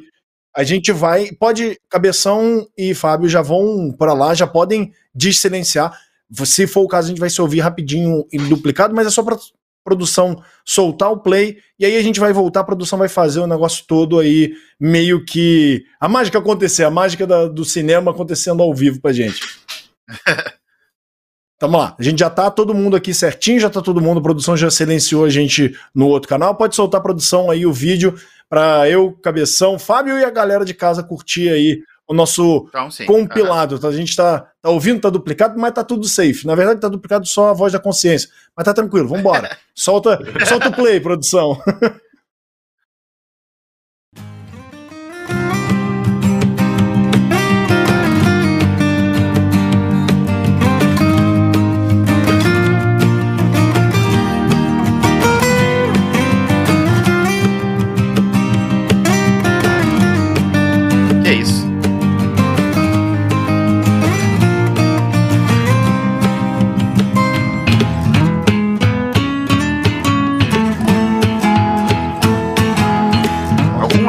S1: a gente vai, pode Cabeção e Fábio já vão para lá, já podem desilenciar. Se for o caso, a gente vai se ouvir rapidinho e duplicado, mas é só para produção soltar o play e aí a gente vai voltar, a produção vai fazer o negócio todo aí meio que a mágica acontecer, a mágica da, do cinema acontecendo ao vivo pra gente. Tamo lá. A gente já tá todo mundo aqui certinho, já tá todo mundo. A produção já silenciou a gente no outro canal. Pode soltar a produção aí o vídeo para eu, Cabeção, Fábio e a galera de casa curtir aí o nosso então, compilado. Uhum. A gente tá, tá ouvindo, tá duplicado, mas tá tudo safe. Na verdade, tá duplicado só a voz da consciência. Mas tá tranquilo, vambora. solta, solta o play, produção.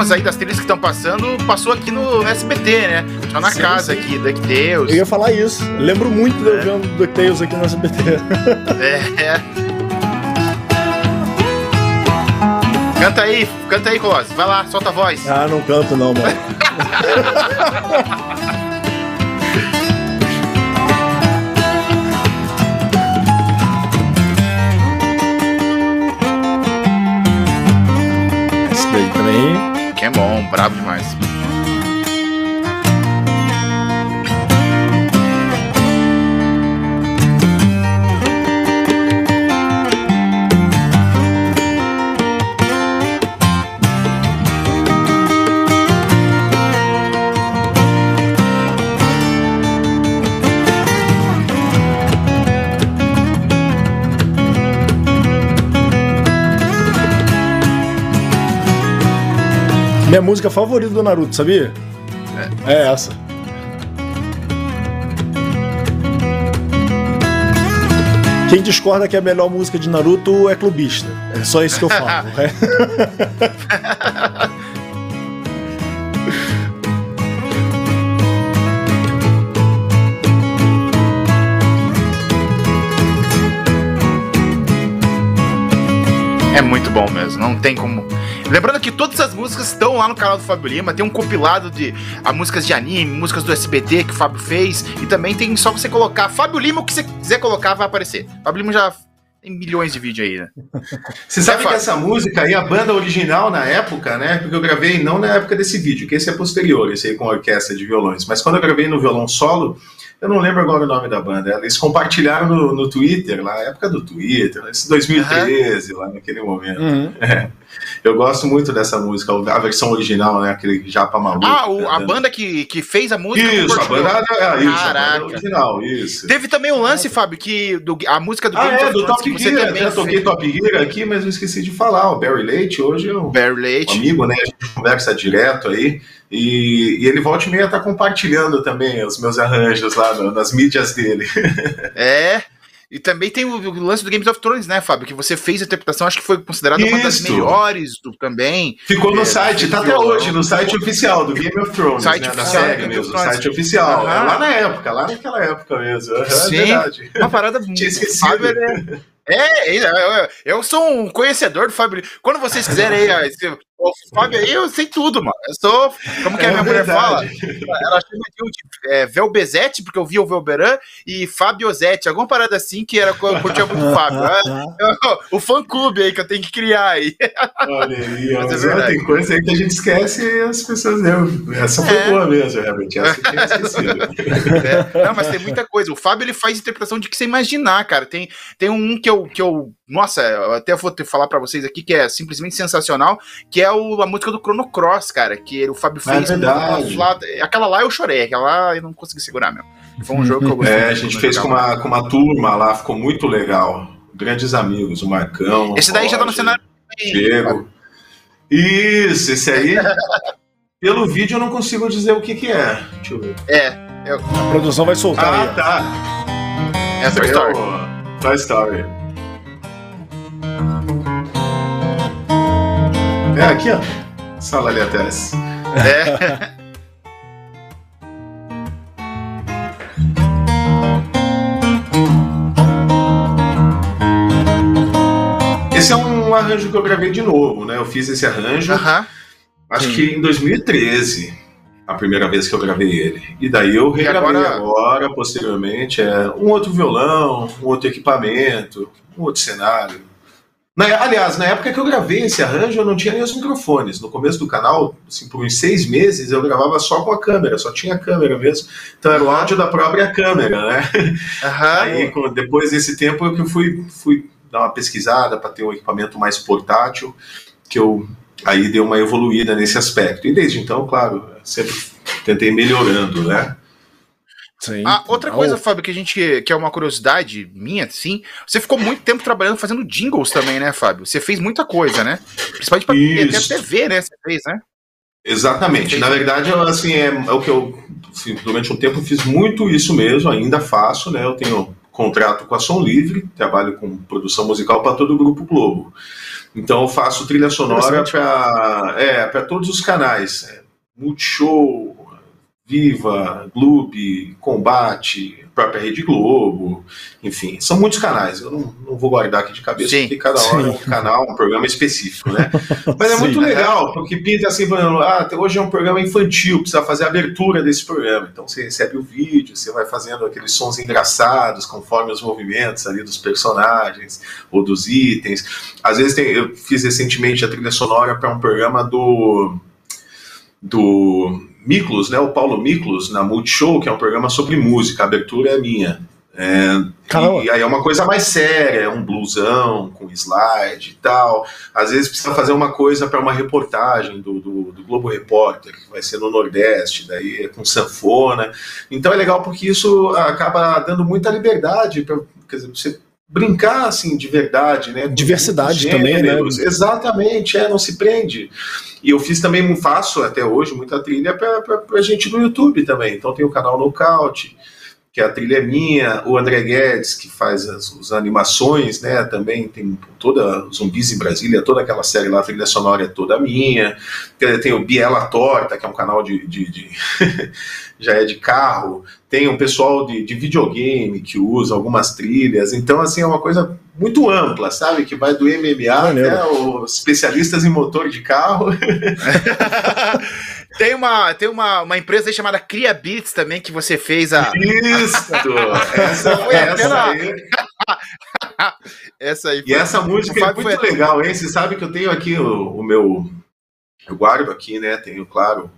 S2: algumas aí das trilhas que estão passando, passou aqui no SBT, né? Só na
S1: Sim,
S2: casa
S1: sim.
S2: aqui, DuckTales.
S1: Eu ia falar isso. Lembro muito de eu
S2: É.
S1: vendo DuckTales aqui no SBT.
S2: É, é. Canta aí, canta aí, Colossus. Vai lá, solta a voz.
S1: ah, não canto não, mano. Esse daí também.
S2: É bom, brabo demais.
S1: Minha música favorita do Naruto, sabia? É, essa. Quem discorda que a melhor música de Naruto é clubista. É só isso que eu falo. É.
S2: É muito bom mesmo, não tem como. Lembrando que todas as músicas estão lá no canal do Fábio Lima, tem um compilado de a, músicas de anime, músicas do SBT que o Fábio fez, e também tem só você colocar Fábio Lima, o que você quiser colocar vai aparecer. Fábio Lima já tem milhões de vídeos aí, né?
S3: Você sabe que essa música aí, a banda original na época, né? Porque eu gravei não na época desse vídeo, que esse é posterior, esse aí com orquestra de violões. Mas quando eu gravei no violão solo, eu não lembro agora o nome da banda. Eles compartilharam no, no Twitter, lá na época do Twitter, esse 2013, lá naquele momento.
S1: Uhum.
S3: Eu gosto muito dessa música, a versão original, né? Aquele japa maluco.
S2: Ah, o- a
S3: cantando.
S2: banda que, que fez a música.
S3: Isso, a
S2: compartilhou.
S3: banda, é, isso, a
S2: Caraca.
S3: original, isso.
S2: Teve também um lance, Fábio, que do- a música do
S3: Ah,
S2: Game
S3: é, do Top Gear,
S2: também
S3: até toquei. Top Gear aqui, mas eu esqueci de falar, o Barry Leite hoje é um
S2: Barry
S3: um
S2: Leite.
S3: amigo, né? A gente conversa direto aí. E, e ele volta e meia tá compartilhando também os meus arranjos lá no- nas mídias dele.
S2: É. E também tem o, o lance do Games of Thrones, né, Fábio? Que você fez a interpretação, acho que foi considerada uma das
S3: Isso.
S2: melhores do, também.
S3: Ficou no
S2: É,
S3: site, tá até hoje, no site oficial do Game of Thrones,
S2: Site
S3: né? Da
S2: oficial do
S3: série mesmo, site oficial. É lá na época, lá naquela época mesmo. Aham,
S2: Sim.
S3: É verdade.
S2: Uma parada
S3: Tinha
S2: o
S3: esquecido.
S2: Ele é, é, é, eu, eu sou um conhecedor do Fábio. Quando vocês quiserem aí, o Fábio aí, eu sei tudo, mano. Eu sou, como que a
S3: É
S2: minha mulher fala?
S3: verdade.
S2: Ela chama de, de é, Velbezete, porque eu via o Velberan, e Fabiozete, alguma parada assim que era eu curtia muito o Fábio. É, o fã-clube aí que eu tenho que criar aí.
S3: Olha aí,
S2: Mas é verdade.
S3: tem coisa aí que a gente esquece e as pessoas lembram. Essa foi
S2: É.
S3: boa mesmo, realmente. Essa eu tinha esquecido.
S2: É, Não, mas tem muita coisa. O Fábio ele faz interpretação de que você imaginar, cara. Tem, tem um que eu, que eu. Nossa, eu até vou ter, falar pra vocês aqui que é simplesmente sensacional, que é o, a música do Chrono Cross, cara. Que o Fábio
S3: É
S2: fez. lá- aquela lá eu chorei, aquela lá eu não consegui segurar mesmo. Foi um jogo que eu gostei.
S3: É, a gente fez
S2: eu
S3: com uma, com uma turma lá, ficou muito legal. Grandes amigos, o Marcão.
S2: Esse daí já tá no cenário.
S3: Diego. Isso, esse aí. Pelo vídeo eu não consigo dizer o que que é. Deixa eu ver.
S2: É,
S1: A produção vai soltar
S3: Ah,
S1: aí.
S3: tá.
S2: é Toy Story.
S3: É Toy Story. É aqui, ó. Sala ali atrás.
S2: É.
S3: Esse é um arranjo que eu gravei de novo, né? Eu fiz esse arranjo,
S2: Aham.
S3: acho
S1: Sim.
S3: que em 2013, a primeira vez que eu gravei ele. E daí eu regravei
S2: agora-
S3: agora, posteriormente, é um outro violão, um outro equipamento, um outro cenário. Na- aliás, na época que eu gravei esse arranjo, eu não tinha nem os microfones. No começo do canal, assim, por uns seis meses, eu gravava só com a câmera, só tinha a câmera mesmo. Então era o áudio da própria câmera, né? Aí, depois desse tempo, eu que fui, fui dar uma pesquisada para ter um equipamento mais portátil, que eu aí dei uma evoluída nesse aspecto. E desde então, claro, sempre tentei melhorando, né?
S1: Sim.
S2: Ah, outra
S1: Ah,
S2: coisa, Fábio, que a gente que é uma curiosidade minha, sim. Você ficou muito tempo trabalhando fazendo jingles também, né, Fábio? Você fez muita coisa, né? Principalmente pra
S3: Isso.
S2: até TV, né? Você fez, né?
S3: Exatamente. Na verdade, eu, assim, é, é o que eu, assim, durante um tempo, fiz muito isso mesmo, ainda faço, né? Eu tenho contrato com a Som Livre, trabalho com produção musical para todo o Grupo Globo. Então eu faço trilha sonora para é, todos os canais. Multishow, Viva, Globe, Combate, própria Rede Globo, enfim, são muitos canais. Eu não, não vou guardar aqui de cabeça, sim, porque cada hora sim. é um canal, um programa específico, né? Mas é sim, muito legal, porque pinta assim, ah, hoje é um programa infantil, precisa fazer a abertura desse programa. Então você recebe o vídeo, você vai fazendo aqueles sons engraçados conforme os movimentos ali dos personagens ou dos itens. Às vezes tem, eu fiz recentemente a trilha sonora para um programa do do Miklos, né, o Paulo Miklos, na Multishow, que é um programa sobre música, a abertura é minha. É, e aí é uma coisa mais séria, é um blusão com slide e tal. Às vezes precisa fazer uma coisa para uma reportagem do, do, do, Globo Repórter, que vai ser no Nordeste, daí é com sanfona. Então é legal porque isso acaba dando muita liberdade para você brincar assim de verdade, né?
S1: Diversidade também, né?
S3: Exatamente, é, não se prende. E eu fiz também, faço até hoje, muita trilha para gente do YouTube também. Então tem o canal Nocaute, que a trilha é minha, o André Guedes, que faz as, as animações, né, também tem toda Zumbis em Brasília, toda aquela série lá, a trilha sonora é toda minha, tem o Biela Torta, que é um canal de, de, de já é de carro, tem um pessoal de, de videogame que usa algumas trilhas, então assim, é uma coisa muito ampla, sabe, que vai do MMA até os especialistas em motor de carro.
S2: Tem uma, tem uma, uma empresa chamada Cria Beats também que você fez a.
S3: Isso! essa foi essa aí. essa aí
S2: e essa música é
S3: muito legal, hein? Você sabe que eu tenho aqui o, o meu. Eu guardo aqui, né? Tenho, claro,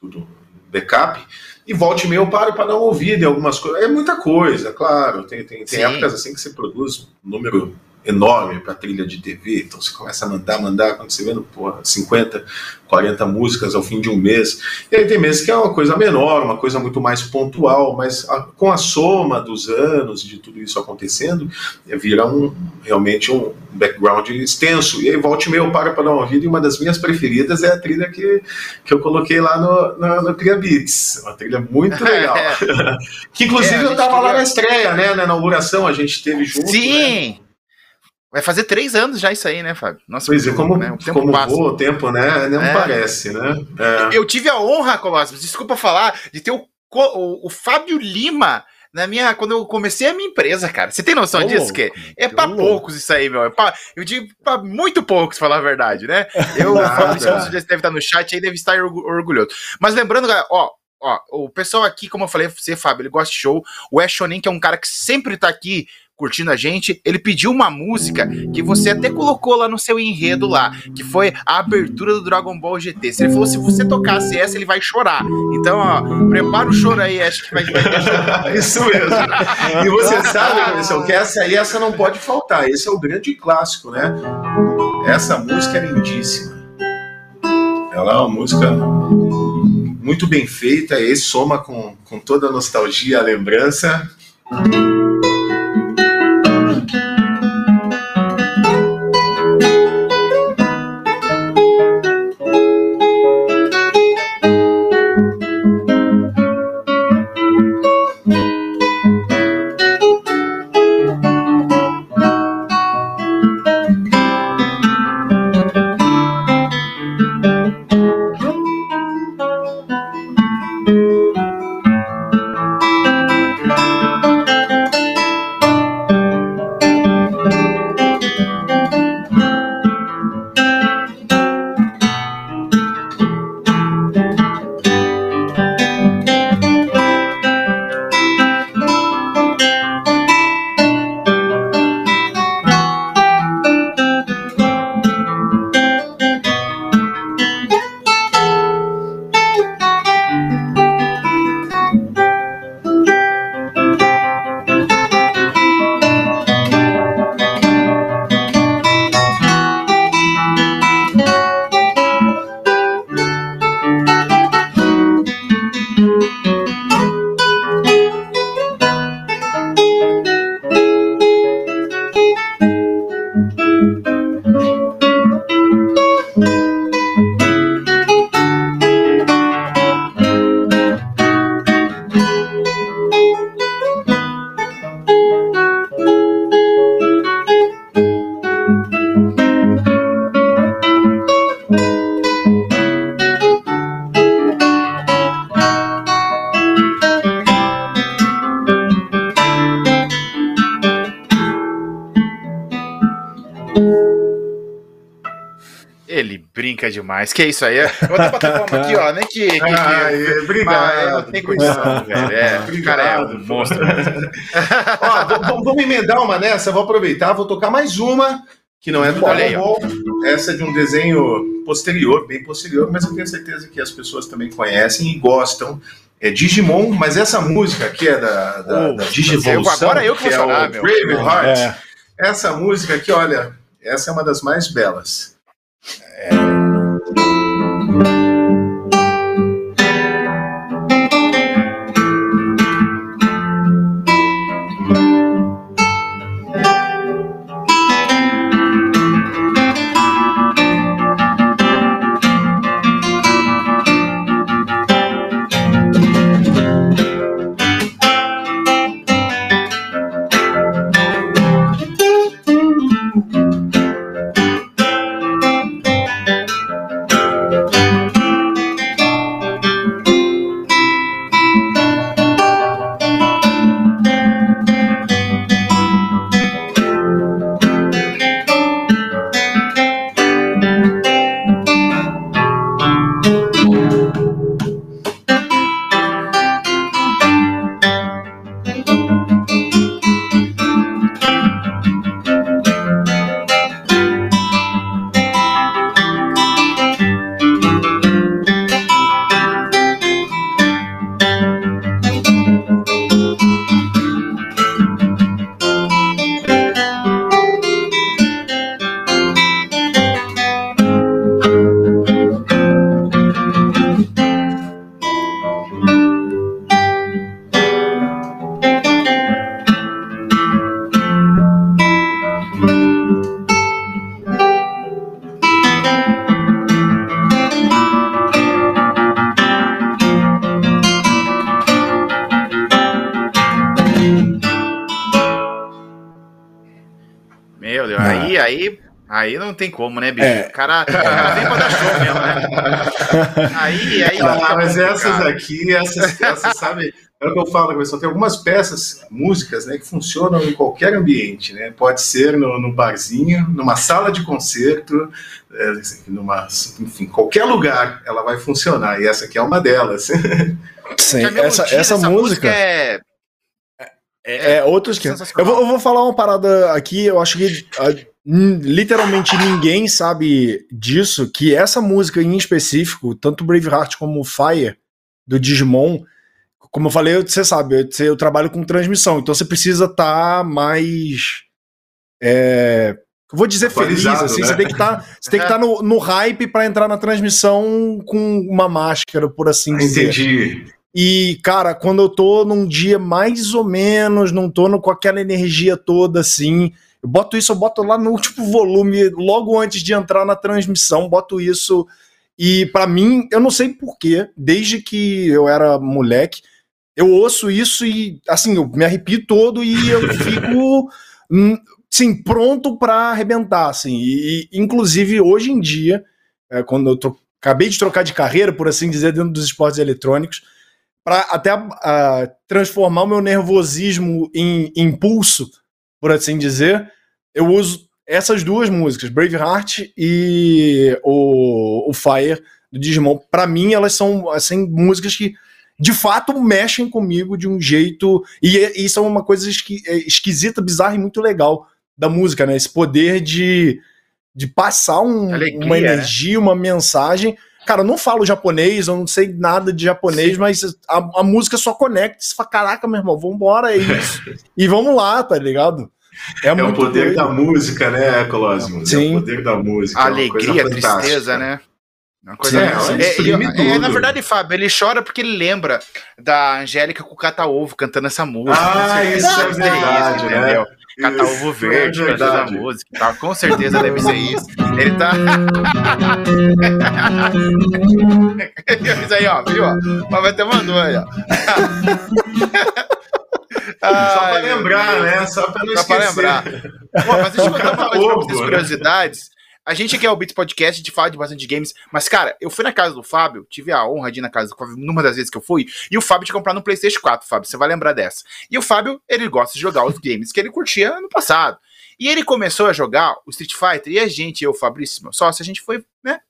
S3: tudo backup. E volte e meia eu paro para dar uma ouvida em algumas coisas. É muita coisa, claro. Tem, tem, tem épocas assim que você produz um número enorme para trilha de TV, então você começa a mandar, mandar, quando você vê, porra, 50, 40 músicas ao fim de um mês. E aí tem meses que é uma coisa menor, uma coisa muito mais pontual, mas a, com a soma dos anos de tudo isso acontecendo, é, vira um, realmente um background extenso. E aí volta e meio eu paro para dar uma vida e uma das minhas preferidas é a trilha que, que eu coloquei lá no, no, no Cria Beats. Uma trilha muito legal. que inclusive é, eu estava queria... lá na estreia, né? Na inauguração, a gente teve junto.
S2: Sim! Né? Vai fazer três anos já isso aí, né, Fábio?
S3: Nossa, pois é, como, né? o tempo como passa. voa o tempo, né? Não é. parece, né?
S2: É. Eu tive a honra, Colossus, desculpa falar, de ter o, o, o, Fábio Lima na minha. Quando eu comecei a minha empresa, cara. Você tem noção disso? que é pra poucos isso aí, meu. É pra, eu digo pra muito poucos, falar a verdade, né? Eu, o Fabrício deve estar no chat aí, deve estar orgulhoso. Mas lembrando, galera, ó, ó, o pessoal aqui, como eu falei, você, Fábio, ele gosta de show. O Eshonin, que é um cara que sempre tá aqui curtindo a gente, ele pediu uma música que você até colocou lá no seu enredo lá, que foi a abertura do Dragon Ball GT. Se ele falou, se você tocasse essa, ele vai chorar. Então, ó, prepara o choro aí, acho que vai,
S3: chorar. Isso mesmo. E você sabe, Anderson, que essa aí, essa não pode faltar. Esse é o grande clássico, né? Essa música é lindíssima. Ela é uma música muito bem feita, e soma com, com toda a nostalgia, a lembrança.
S2: Demais. Que isso aí? Vou até bater palma aqui, ó. Nem que. que, que
S3: Ai, obrigado.
S2: Tem condição, velho. É, o cara é um monstro.
S3: Ó, vamos emendar uma nessa, vou aproveitar, vou tocar mais uma, que não é do Dragon Ball. Essa é de um desenho posterior, bem posterior, mas eu tenho certeza que as pessoas também conhecem e gostam. É Digimon, mas essa música aqui é da, da,
S1: Oh,
S3: da Digivolução,
S2: agora eu que vou
S3: é
S2: chorar,
S3: o
S2: meu.
S3: Braveheart.
S1: É.
S3: Essa música aqui, olha, essa é uma das mais belas.
S2: Meu tem como, né, bicho?
S1: É.
S2: O cara, o cara vem pra dar show mesmo, né? Aí, aí.
S3: Ah, mas essas aqui, essas, essas sabe, é o que eu falo, pessoal, tem algumas peças, músicas, né, que funcionam em qualquer ambiente, né? Pode ser no, no barzinho, numa sala de concerto, é, numa, enfim, qualquer lugar ela vai funcionar, e essa aqui é uma delas.
S1: Sim,
S2: Que a melodia
S1: essa, essa
S2: dessa
S1: música.
S2: é.
S1: É, é outros que. Eu vou, eu vou falar uma parada aqui, eu acho que literalmente ninguém sabe disso, que essa música em específico, tanto Braveheart como Fire, do Digimon, como eu falei, você sabe, eu, trabalho com transmissão, então você precisa estar mais. É, eu vou dizer feliz,
S3: Atualizado,
S1: assim,
S3: né?
S1: você tem que estar você tem que estar no, no hype para entrar na transmissão com uma máscara, por assim dizer.
S3: Entendi.
S1: E, cara, quando eu tô num dia mais ou menos, não tô no, com aquela energia toda assim, eu boto isso, eu boto lá no último volume, logo antes de entrar na transmissão, boto isso. E pra mim, eu não sei porquê, desde que eu era moleque, eu ouço isso e, assim, eu me arrepio todo e eu fico, hum, sim, pronto pra arrebentar, assim. E, inclusive, hoje em dia, é, quando eu tro- acabei de trocar de carreira, por assim dizer, dentro dos esportes eletrônicos, para até ah, transformar o meu nervosismo em impulso, por assim dizer, eu uso essas duas músicas, Braveheart e o, o Fire do Digimon. Para mim, elas são assim músicas que de fato mexem comigo de um jeito e, e são uma coisa esqui- é, esquisita, bizarra e muito legal da música, né? Esse poder de, de passar um-
S2: Alegria,
S1: uma
S2: né?
S1: energia, uma mensagem. Cara, eu não falo japonês, eu não sei nada de japonês, mas a, a música só conecta. Você fala, caraca, meu irmão, vambora, é isso. e vamos lá, tá ligado?
S3: É o
S1: muito
S3: poder
S1: doido.
S3: da música, né, Colosimo? É
S1: Sim.
S3: o poder da música. é uma
S2: Alegria,
S3: coisa fantástica.
S2: tristeza, né? Uma coisa
S3: Sim,
S2: é, é, é, na verdade, Fábio, ele chora porque ele lembra da Angélica com o Cata-Ovo cantando essa música.
S3: Ah, isso é verdade, né?
S2: entendeu? Cata-Ovo
S3: Isso,
S2: verde
S3: é
S2: cantando a música e tal. Com certeza deve ser isso. Ele tá. isso aí, ó, viu? ó? Mas vai ter mandou aí, ó.
S3: Só pra
S2: Ai, meu
S3: lembrar,
S2: Deus.
S3: né? Só pra não
S2: Só pra
S3: esquecer.
S2: lembrar. Pô, mas deixa eu contar uma coisa pra
S3: Ovo,
S2: vocês, curiosidades. A gente aqui é o Beats Podcast, a gente fala de bastante games, mas, cara, eu fui na casa do Fábio, tive a honra de ir na casa do Fábio numa das vezes que eu fui, e o Fábio tinha comprado um PlayStation 4, Fábio, você vai lembrar dessa. E o Fábio, ele gosta de jogar os games que ele curtia no passado. E ele começou a jogar o Street Fighter e a gente, eu, Fabrício, meu sócio, a gente foi, né,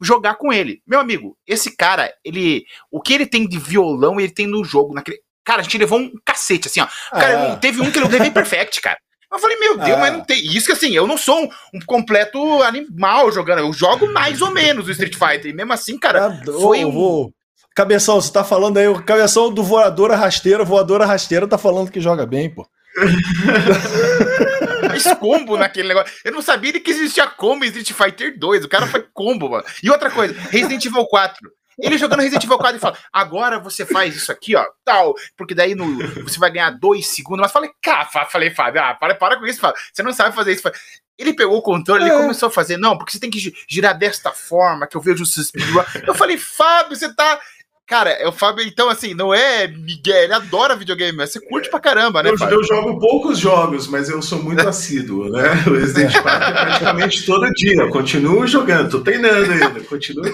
S2: jogar com ele. Meu amigo, esse cara, ele. O que ele tem de violão, ele tem no jogo. Naquele, cara, a gente levou um cacete, assim, ó. Cara,
S1: É.
S2: teve um que ele levei perfect, cara. Eu falei, meu Deus,
S1: É.
S2: mas não tem. Isso que assim, eu não sou um, um completo animal jogando. Eu jogo mais ou menos o Street Fighter. E mesmo assim, cara,
S1: Ah,
S2: foi
S1: ô,
S2: um-
S1: Cabeção, você tá falando aí, o cabeção do voadora rasteira, voadora rasteira tá falando que joga bem, pô.
S2: fez combo naquele negócio. Eu não sabia que existia combo em Street Fighter 2. O cara foi combo, mano. E outra coisa, Resident Evil 4. Ele jogando Resident Evil 4 e fala: agora você faz isso aqui, ó, tal, porque daí no, você vai ganhar dois segundos. Mas falei, cara, fa- falei, Fábio, ah, para, para com isso, Fábio. Você não sabe fazer isso. Fábio." Ele pegou o controle, ele
S1: É.
S2: começou a fazer, não, porque você tem que gi- girar desta forma, que eu vejo o speedrun. Eu falei, Fábio, você tá. Cara, é o Fábio, então, assim, não é Miguel, ele adora videogame, mas você curte pra caramba, né,
S3: Eu, eu jogo poucos jogos, mas eu sou muito assíduo, né? O Resident 4 é praticamente todo dia. Eu continuo jogando, tô treinando ainda, continuo.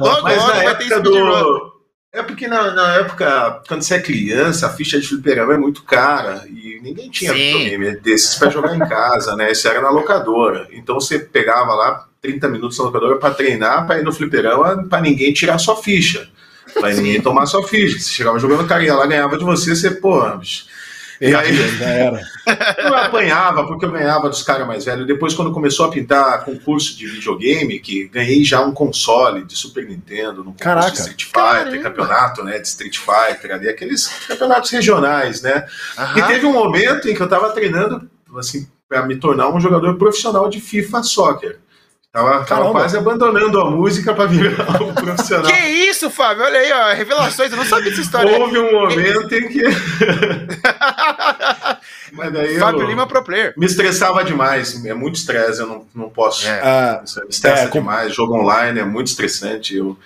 S2: Logo,
S3: Mas
S2: logo
S3: na
S2: vai ter
S3: época
S2: speedrun.
S3: do. É porque na, na época, quando você é criança, a ficha de fliperama é muito cara e ninguém tinha videogame desses pra jogar em casa, né? Isso era na locadora. Então você pegava lá 30 minutos na locadora pra treinar, pra ir no fliperama, pra ninguém tirar sua ficha. Pra ninguém tomar sua ficha. Você chegava jogando carinha lá, ganhava de você, você, pô. E aí,
S1: Já era.
S3: eu apanhava porque eu ganhava dos caras mais velhos. Depois, quando começou a pintar concurso de videogame, que ganhei já um console de Super Nintendo, no concurso
S1: Caraca.
S3: de Street Fighter,
S2: Caramba.
S3: campeonato né, de Street Fighter, ali, aqueles campeonatos regionais, né? E
S2: Aham.
S3: teve um momento em que eu tava treinando, assim, para me tornar um jogador profissional de FIFA Soccer. Tava, tava
S1: Caramba.
S3: quase abandonando a música para virar um profissional.
S2: Que isso, Fábio? Olha aí, ó, revelações. Eu não sabia dessa história.
S3: Houve um momento em que. Mas daí eu-
S2: Fábio Lima Pro Player.
S3: Me estressava demais, é muito estresse, eu não, não posso.
S2: É.
S1: Ah,
S3: Isso me estressa
S1: É, com-
S3: demais, jogo online é muito estressante, eu,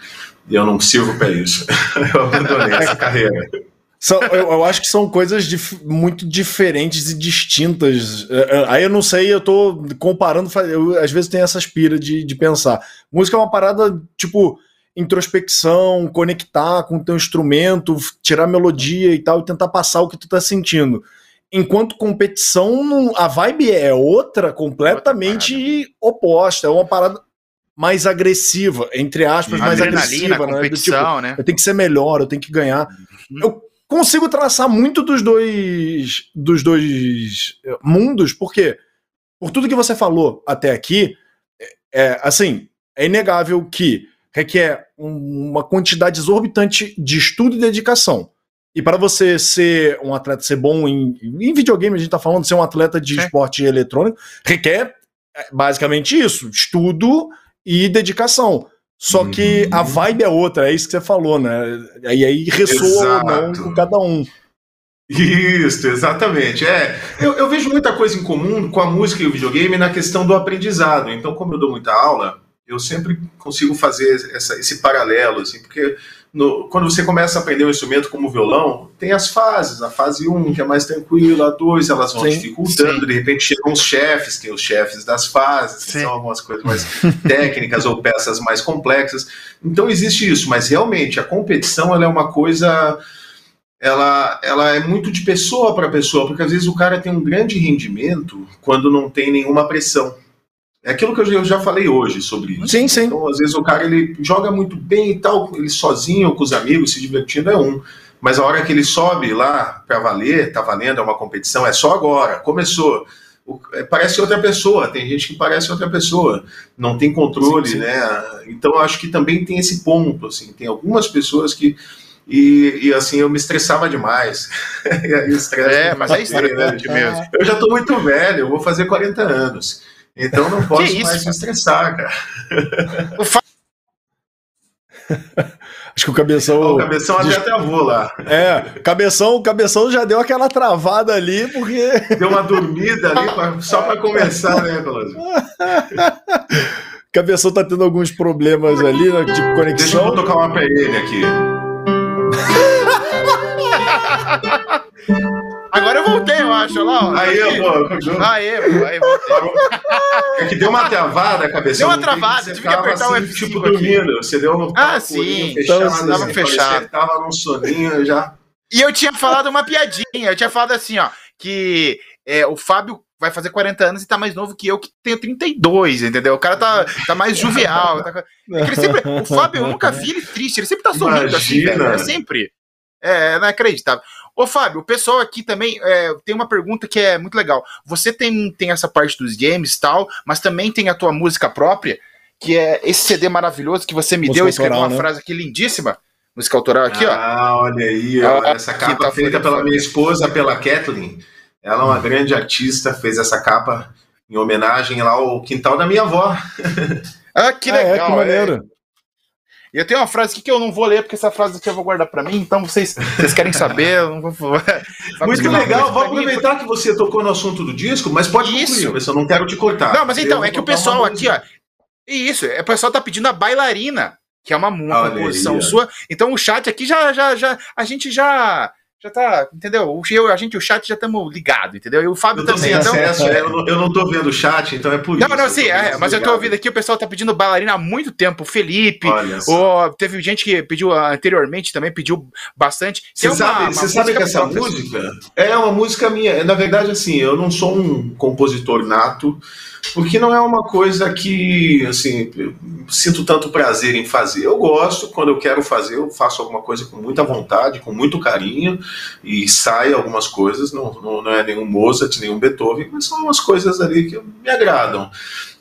S3: eu não sirvo para isso. eu abandonei essa carreira.
S1: São, eu, eu acho que são coisas dif- muito diferentes e distintas. É, é, Aí eu não sei, eu tô comparando. Eu, às vezes tem essas piras de, de pensar. Música é uma parada tipo introspecção, conectar com o teu instrumento, tirar melodia e tal, e tentar passar o que tu tá sentindo. Enquanto competição, a vibe é outra, completamente oposta. É uma parada mais agressiva, entre aspas, mais
S2: Adrenalina,
S1: agressiva, né? Do tipo,
S2: competição, né?
S1: eu tenho que ser melhor, eu tenho que ganhar.
S2: Uhum.
S1: Eu consigo traçar muito dos dois dos dois eh, mundos, porque por tudo que você falou até aqui, é, é, assim, é inegável que requer um- uma quantidade exorbitante de estudo e dedicação. E para você ser um atleta, ser bom em, em videogame, a gente tá falando, ser um atleta de
S2: Sim.
S1: esporte eletrônico, requer é, basicamente isso: estudo e dedicação. Só que
S3: Uhum.
S1: a vibe é outra, é isso que você falou, né? E aí ressoa ou não com cada um.
S3: Isso, exatamente. É, eu, eu vejo muita coisa em comum com a música e o videogame na questão do aprendizado. Então, como eu dou muita aula, eu sempre consigo fazer essa- esse paralelo, assim, porque no- quando você começa a aprender um instrumento como o violão, tem as fases. A fase 1, que é mais tranquila, a 2, elas vão
S1: Sim,
S3: dificultando,
S2: sim.
S3: de repente chegam os chefes, tem os chefes das fases, que
S2: Sim.
S3: são algumas coisas mais técnicas ou peças mais complexas. Então existe isso, mas realmente a competição ela é uma coisa ela, ela é muito de pessoa para pessoa, porque às vezes o cara tem um grande rendimento quando não tem nenhuma pressão. É aquilo que eu já- falei hoje sobre isso.
S1: Sim, sim.
S3: Então, às vezes o cara ele joga muito bem e tal, ele sozinho com os amigos, se divertindo é um. Mas a hora que ele sobe lá para valer, tá valendo, é uma competição, é só agora, começou. O- é, parece outra pessoa, tem gente que parece outra pessoa, não tem controle,
S1: Sim, sim.
S3: né? Então eu acho que também tem esse ponto, assim, tem algumas pessoas que e, e, assim eu me estressava demais.
S2: É, mas é
S3: fazia,
S2: estressante mesmo.
S3: Eu já tô muito velho, eu vou fazer 40 anos. Então não posso
S2: isso,
S3: mais
S2: cara?
S3: me estressar, cara.
S2: O Fábio
S1: Acho que o cabeção.
S3: O cabeção até travou lá.
S1: É, cabeção, o cabeção já deu aquela travada ali, porque.
S3: Deu uma dormida ali pra- só para começar, né, Colosio?
S1: Cabeção tá tendo alguns problemas ali, né, de
S3: Deixa eu
S1: conexão.
S3: tocar uma pra ele aqui.
S2: Agora eu voltei, eu acho. Olha lá, ó.
S3: Aí,
S2: Aqui.
S3: pô,
S2: Aê, pô, aí voltei.
S3: é que deu uma travada, cabeção.
S2: Deu uma travada,
S3: Você
S2: tive que apertar o
S3: assim,
S2: F5
S3: tipo,
S2: aqui.
S3: dormindo. Você deu um
S2: Ah, sim.
S3: fechado,
S1: Então,
S2: tava
S3: assim,
S2: fechado.
S3: Você tava num soninho já.
S2: E eu tinha falado uma piadinha. Eu tinha falado assim, ó, que é, o Fábio vai fazer 40 anos e tá mais novo que eu, que tenho 32, entendeu? O cara tá, tá mais jovial. Tá... É sempre, o Fábio, eu nunca vi ele triste, ele sempre tá sorrindo assim, velho. É sempre. É, não é acreditável. Ô, Fábio, o pessoal aqui também é, tem uma pergunta que é muito legal. Você tem, tem essa parte dos games e tal, mas também tem a tua música própria, que é esse CD maravilhoso que você me música deu, escreveu uma né? frase aqui lindíssima. Música autoral aqui,
S3: ah,
S2: ó.
S3: Ah, olha aí, ó, essa capa tá feita pela minha esposa, pela Kathleen. Ela é uma grande artista, fez essa capa em homenagem lá ao quintal da minha avó.
S2: ah, que legal. Ah, é, que maneiro. É. E eu tenho uma frase aqui que eu não vou ler, porque essa frase aqui eu vou guardar para mim, então vocês, vocês querem saber, vou.
S3: Muito legal, vou aproveitar mim. que você tocou no assunto do disco, mas pode Isso. concluir, eu não quero te cortar.
S2: Não, mas então, eu é que o pessoal aqui, ó. Isso, é, o pessoal tá pedindo a bailarina, que é uma, uma composição sua. Então o chat aqui já, já, já. A gente já já tá, entendeu? Eu, a gente, o chat já estamos ligado, entendeu? E o Fábio também.
S3: Então, acesso, é, eu, não, eu não tô vendo o chat, então é por
S2: não,
S3: isso.
S2: Não, não, sim, é, mas eu tô ouvindo aqui, o pessoal tá pedindo bailarina há muito tempo. O Felipe, o, teve gente que pediu anteriormente também, pediu bastante.
S3: Você é sabe, uma, você sabe que essa música é uma música minha. Na verdade, assim, eu não sou um compositor nato porque não é uma coisa que, assim, sinto tanto prazer em fazer. Eu gosto, quando eu quero fazer, eu faço alguma coisa com muita vontade, com muito carinho, e sai algumas coisas, não, não, não é nenhum Mozart, nenhum Beethoven, mas são umas coisas ali que me agradam.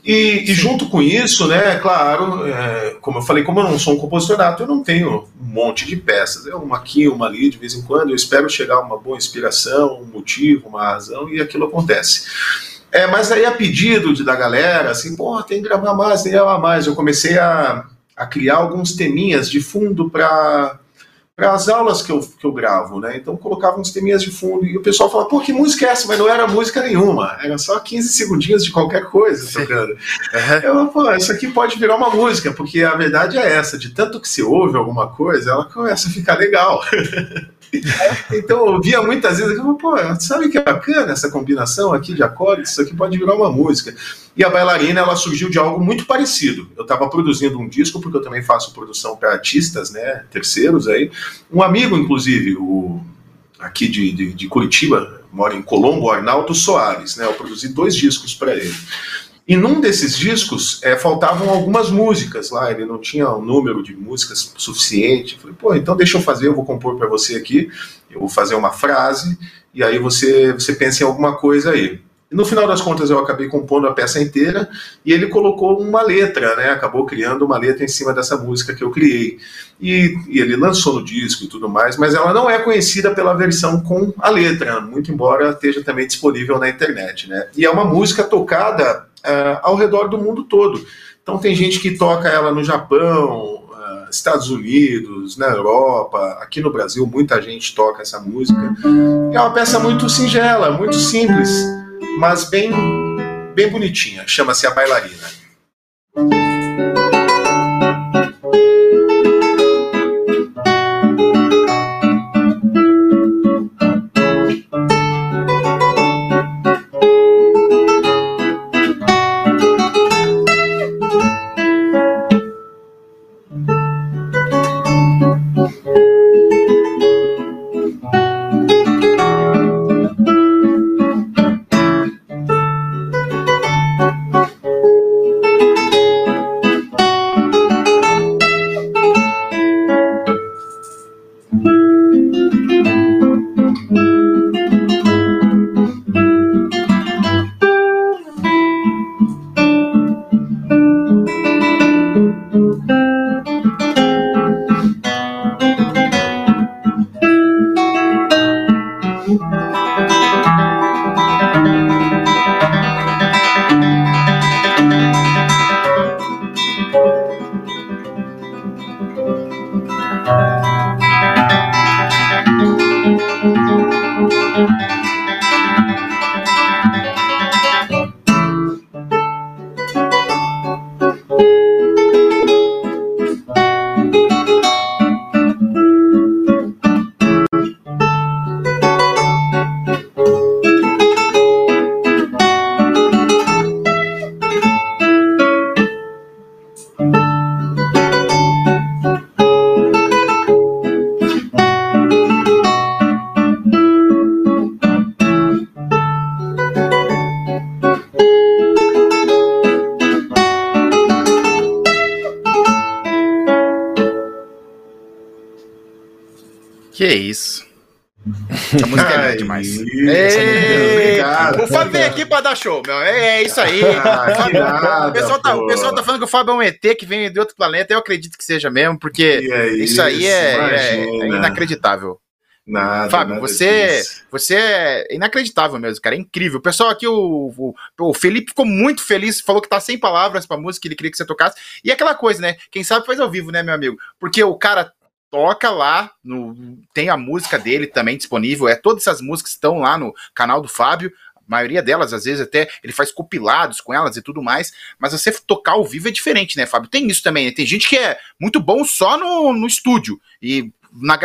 S3: E, e, junto com isso, né, claro, é, como eu falei, como eu não sou um compositor nato, eu não tenho um monte de peças. É uma aqui, uma ali, de vez em quando. Eu espero chegar a uma boa inspiração, um motivo, uma razão, e aquilo acontece. É, mas aí a pedido de, da galera, assim, pô, tem que gravar mais, tem que gravar mais. Eu comecei a, a criar alguns teminhas de fundo para para as aulas que eu, que eu gravo, né? Então colocava uns teminhas de fundo e o pessoal falava, pô, que música é essa? Mas não era música nenhuma, era só 15 segundinhos de qualquer coisa tocando. Eu, pô, isso aqui pode virar uma música, porque a verdade é essa, de tanto que se ouve alguma coisa, ela começa a ficar legal. então eu via muitas vezes, pô, sabe que é bacana essa combinação aqui de acordes, isso aqui pode virar uma música. E a bailarina, ela surgiu de algo muito parecido. Eu estava produzindo um disco, porque eu também faço produção para artistas, né, terceiros aí. Um amigo, inclusive, o aqui de, de, de Curitiba, mora em Colombo, Arnaldo Soares, né, eu produzi dois discos para ele. E num desses discos é, faltavam algumas músicas lá, ele não tinha um número de músicas suficiente. Falei, pô, então deixa eu fazer, eu vou compor para você aqui, eu vou fazer uma frase, e aí você, você pensa em alguma coisa aí. No final das contas eu acabei compondo a peça inteira e ele colocou uma letra, né? Acabou criando uma letra em cima dessa música que eu criei. E, e, ele lançou no disco e tudo mais, mas ela não é conhecida pela versão com a letra, muito embora esteja também disponível na internet, né? E é uma música tocada uh, ao redor do mundo todo. Então tem gente que toca ela no Japão, uh, Estados Unidos, na Europa, aqui no Brasil muita gente toca essa música. É uma peça muito singela, muito simples, mas bem, bem bonitinha. Chama-se A Bailarina.
S2: Isso aí. Ah, Fábio, nada, o, pessoal tá, o, pessoal tá, falando que o Fábio é um ET que vem de outro planeta. Eu acredito que seja mesmo, porque é isso, isso, aí é, é, inacreditável. Nada, Fábio, nada você, disso. você é inacreditável mesmo, cara. É incrível. O pessoal aqui, o, o, o, Felipe ficou muito feliz, falou que tá sem palavras pra música, ele queria que você tocasse. E aquela coisa, né? Quem sabe faz ao vivo, né, meu amigo? Porque o cara toca lá, no, tem a música dele também disponível, é todas essas músicas estão lá no canal do Fábio, maioria delas, às vezes até ele faz compilados com elas e tudo mais, mas você tocar ao vivo é diferente, né, Fábio? Tem isso também, né? tem gente que é muito bom só no, no estúdio, e na,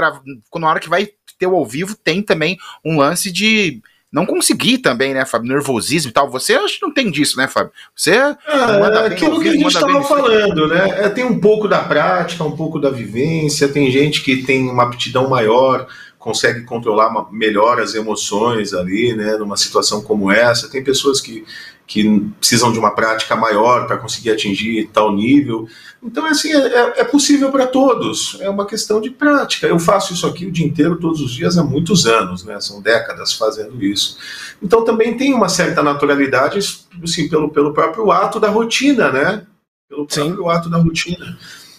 S2: na hora que vai ter o ao vivo, tem também um lance de não consegui também, né, Fábio? Nervosismo e tal. Você acho que não tem disso, né, Fábio? Você
S3: é, manda bem aquilo que a gente estava falando, né? É, tem um pouco da prática, um pouco da vivência, tem gente que tem uma aptidão maior consegue controlar melhor as emoções ali, né, numa situação como essa. Tem pessoas que, que precisam de uma prática maior para conseguir atingir tal nível. Então, assim, é, é, é possível para todos, é uma questão de prática. Eu faço isso aqui o dia inteiro, todos os dias, há muitos anos, né, são décadas fazendo isso. Então, também tem uma certa naturalidade, assim, pelo, pelo próprio ato da rotina, né, pelo próprio Sim. ato da rotina.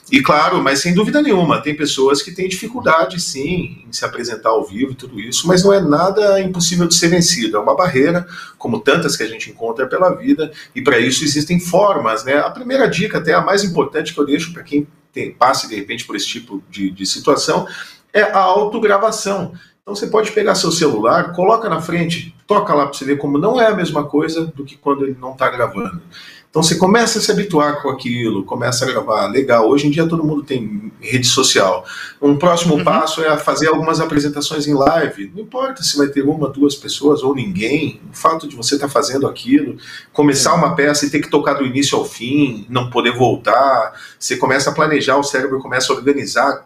S3: E claro, mas sem dúvida nenhuma, tem pessoas que têm dificuldade sim em se apresentar ao vivo e tudo isso, mas não é nada impossível de ser vencido. É uma barreira, como tantas que a gente encontra pela vida, e para isso existem formas. Né? A primeira dica, até a mais importante que eu deixo para quem tem, passe de repente por esse tipo de, de situação, é a autogravação. Então você pode pegar seu celular, coloca na frente, toca lá para você ver como não é a mesma coisa do que quando ele não está gravando. Então você começa a se habituar com aquilo, começa a gravar. Legal, hoje em dia todo mundo tem rede social. Um próximo uhum. passo é fazer algumas apresentações em live. Não importa se vai ter uma, duas pessoas ou ninguém. O fato de você estar tá fazendo aquilo, começar uma peça e ter que tocar do início ao fim, não poder voltar, você começa a planejar, o cérebro começa a organizar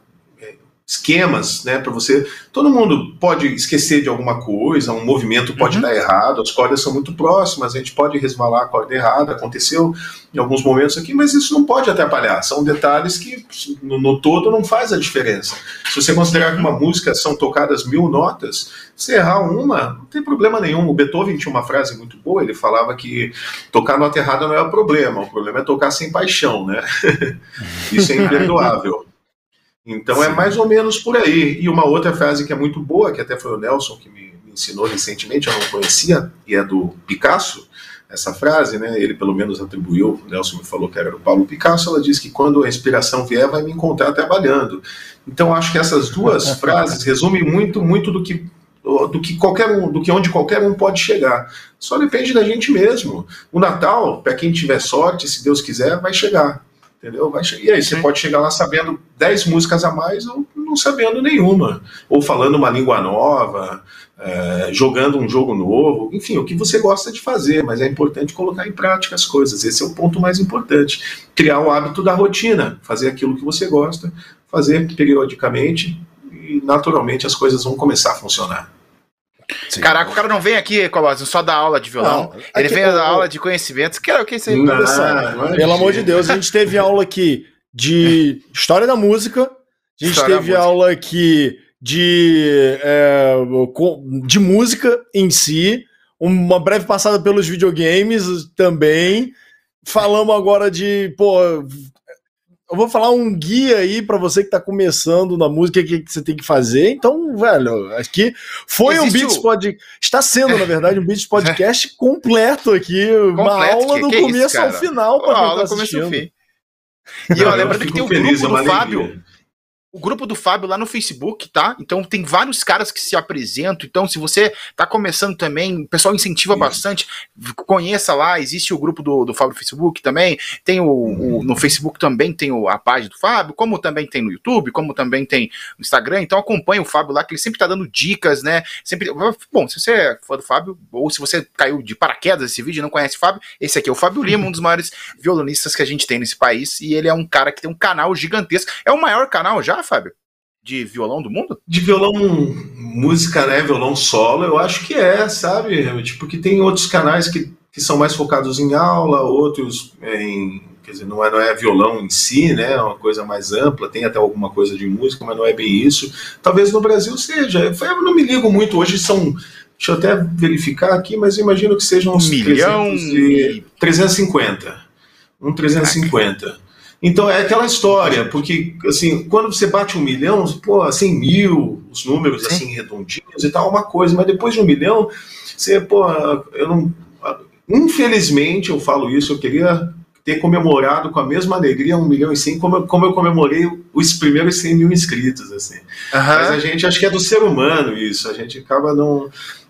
S3: esquemas, né, para você. Todo mundo pode esquecer de alguma coisa, um movimento pode uhum. dar errado, as cordas são muito próximas, a gente pode resvalar a corda errada, aconteceu em alguns momentos aqui, mas isso não pode atrapalhar. São detalhes que no, no todo não faz a diferença. Se você considerar que uma música são tocadas mil notas, se errar uma, não tem problema nenhum. O Beethoven tinha uma frase muito boa, ele falava que tocar nota errada não é o problema, o problema é tocar sem paixão, né? isso é imperdoável. Então é Sim. é mais ou menos por aí. E uma outra frase que é muito boa, que até foi o Nelson que me, me ensinou recentemente, eu não conhecia, e é do Picasso, essa frase, né? Ele pelo menos atribuiu, o Nelson me falou que era do Paulo Picasso, ela diz que quando a inspiração vier, vai me encontrar trabalhando. Então acho que essas duas frases resumem muito, muito do que do que qualquer um, do que onde qualquer um pode chegar. Só depende da gente mesmo. O Natal, para quem tiver sorte, se Deus quiser, vai chegar entendeu? Vai e aí, você pode chegar lá sabendo 10 músicas a mais ou não sabendo nenhuma, ou falando uma língua nova, é, jogando um jogo novo, enfim, o que você gosta de fazer, mas é importante colocar em prática as coisas, esse é o ponto mais importante. Criar o hábito da rotina, fazer aquilo que você gosta, fazer periodicamente e naturalmente as coisas vão começar a funcionar.
S2: Sim. Caraca, o cara não vem aqui, Colosio, só dar aula de violão. Não, ele vem dar aula de conhecimentos. Que é o que isso aí? Não,
S1: não, Pelo amor de Deus, a gente teve aula aqui de história da música. A gente história teve aula aqui de, é, de música em si. Uma breve passada pelos videogames também. Falamos agora de, pô, eu vou falar um guia aí para você que tá começando na música, o que, que, você tem que fazer. Então, velho, aqui foi Existe um Beats o... Pod... Está sendo, na verdade, um Beats Podcast completo aqui. Completo, uma aula que, do que é começo isso, ao final para quem tá assistindo. E
S2: eu lembro que tem o grupo do Fábio o grupo do Fábio lá no Facebook, tá? Então tem vários caras que se apresentam. Então, se você tá começando também, o pessoal incentiva Sim. bastante. Conheça lá, existe o grupo do, do Fábio no Facebook também. Tem o, uhum. o, no Facebook também tem o, a página do Fábio, como também tem no YouTube, como também tem no Instagram. Então acompanhe o Fábio lá, que ele sempre tá dando dicas, né? Sempre. Bom, se você é fã do Fábio, ou se você caiu de paraquedas esse vídeo e não conhece o Fábio, esse aqui é o Fábio Lima, um dos maiores violonistas que a gente tem nesse país. E ele é um cara que tem um canal gigantesco. É o maior canal já Fábio? De violão do mundo?
S3: De violão, música, né? Violão solo, eu acho que é, sabe? Tipo, que tem outros canais que, que são mais focados em aula, outros em quer dizer, não é, não é violão em si, né? É uma coisa mais ampla, tem até alguma coisa de música, mas não é bem isso. Talvez no Brasil seja. Eu não me ligo muito, hoje são. Deixa eu até verificar aqui, mas imagino que sejam uns
S2: Um milhão
S3: 300 e, 350. Um 350. Então é aquela história, porque assim, quando você bate um milhão, pô, 100 mil, os números
S2: Sim.
S3: assim redondinhos e tal, uma coisa, mas depois de um milhão, você, pô, eu não. Infelizmente, eu falo isso, eu queria ter comemorado com a mesma alegria um milhão e cem, como, eu- como eu comemorei os primeiros 100 mil inscritos, assim. Mas a gente acho que é do ser humano isso, a gente acaba não.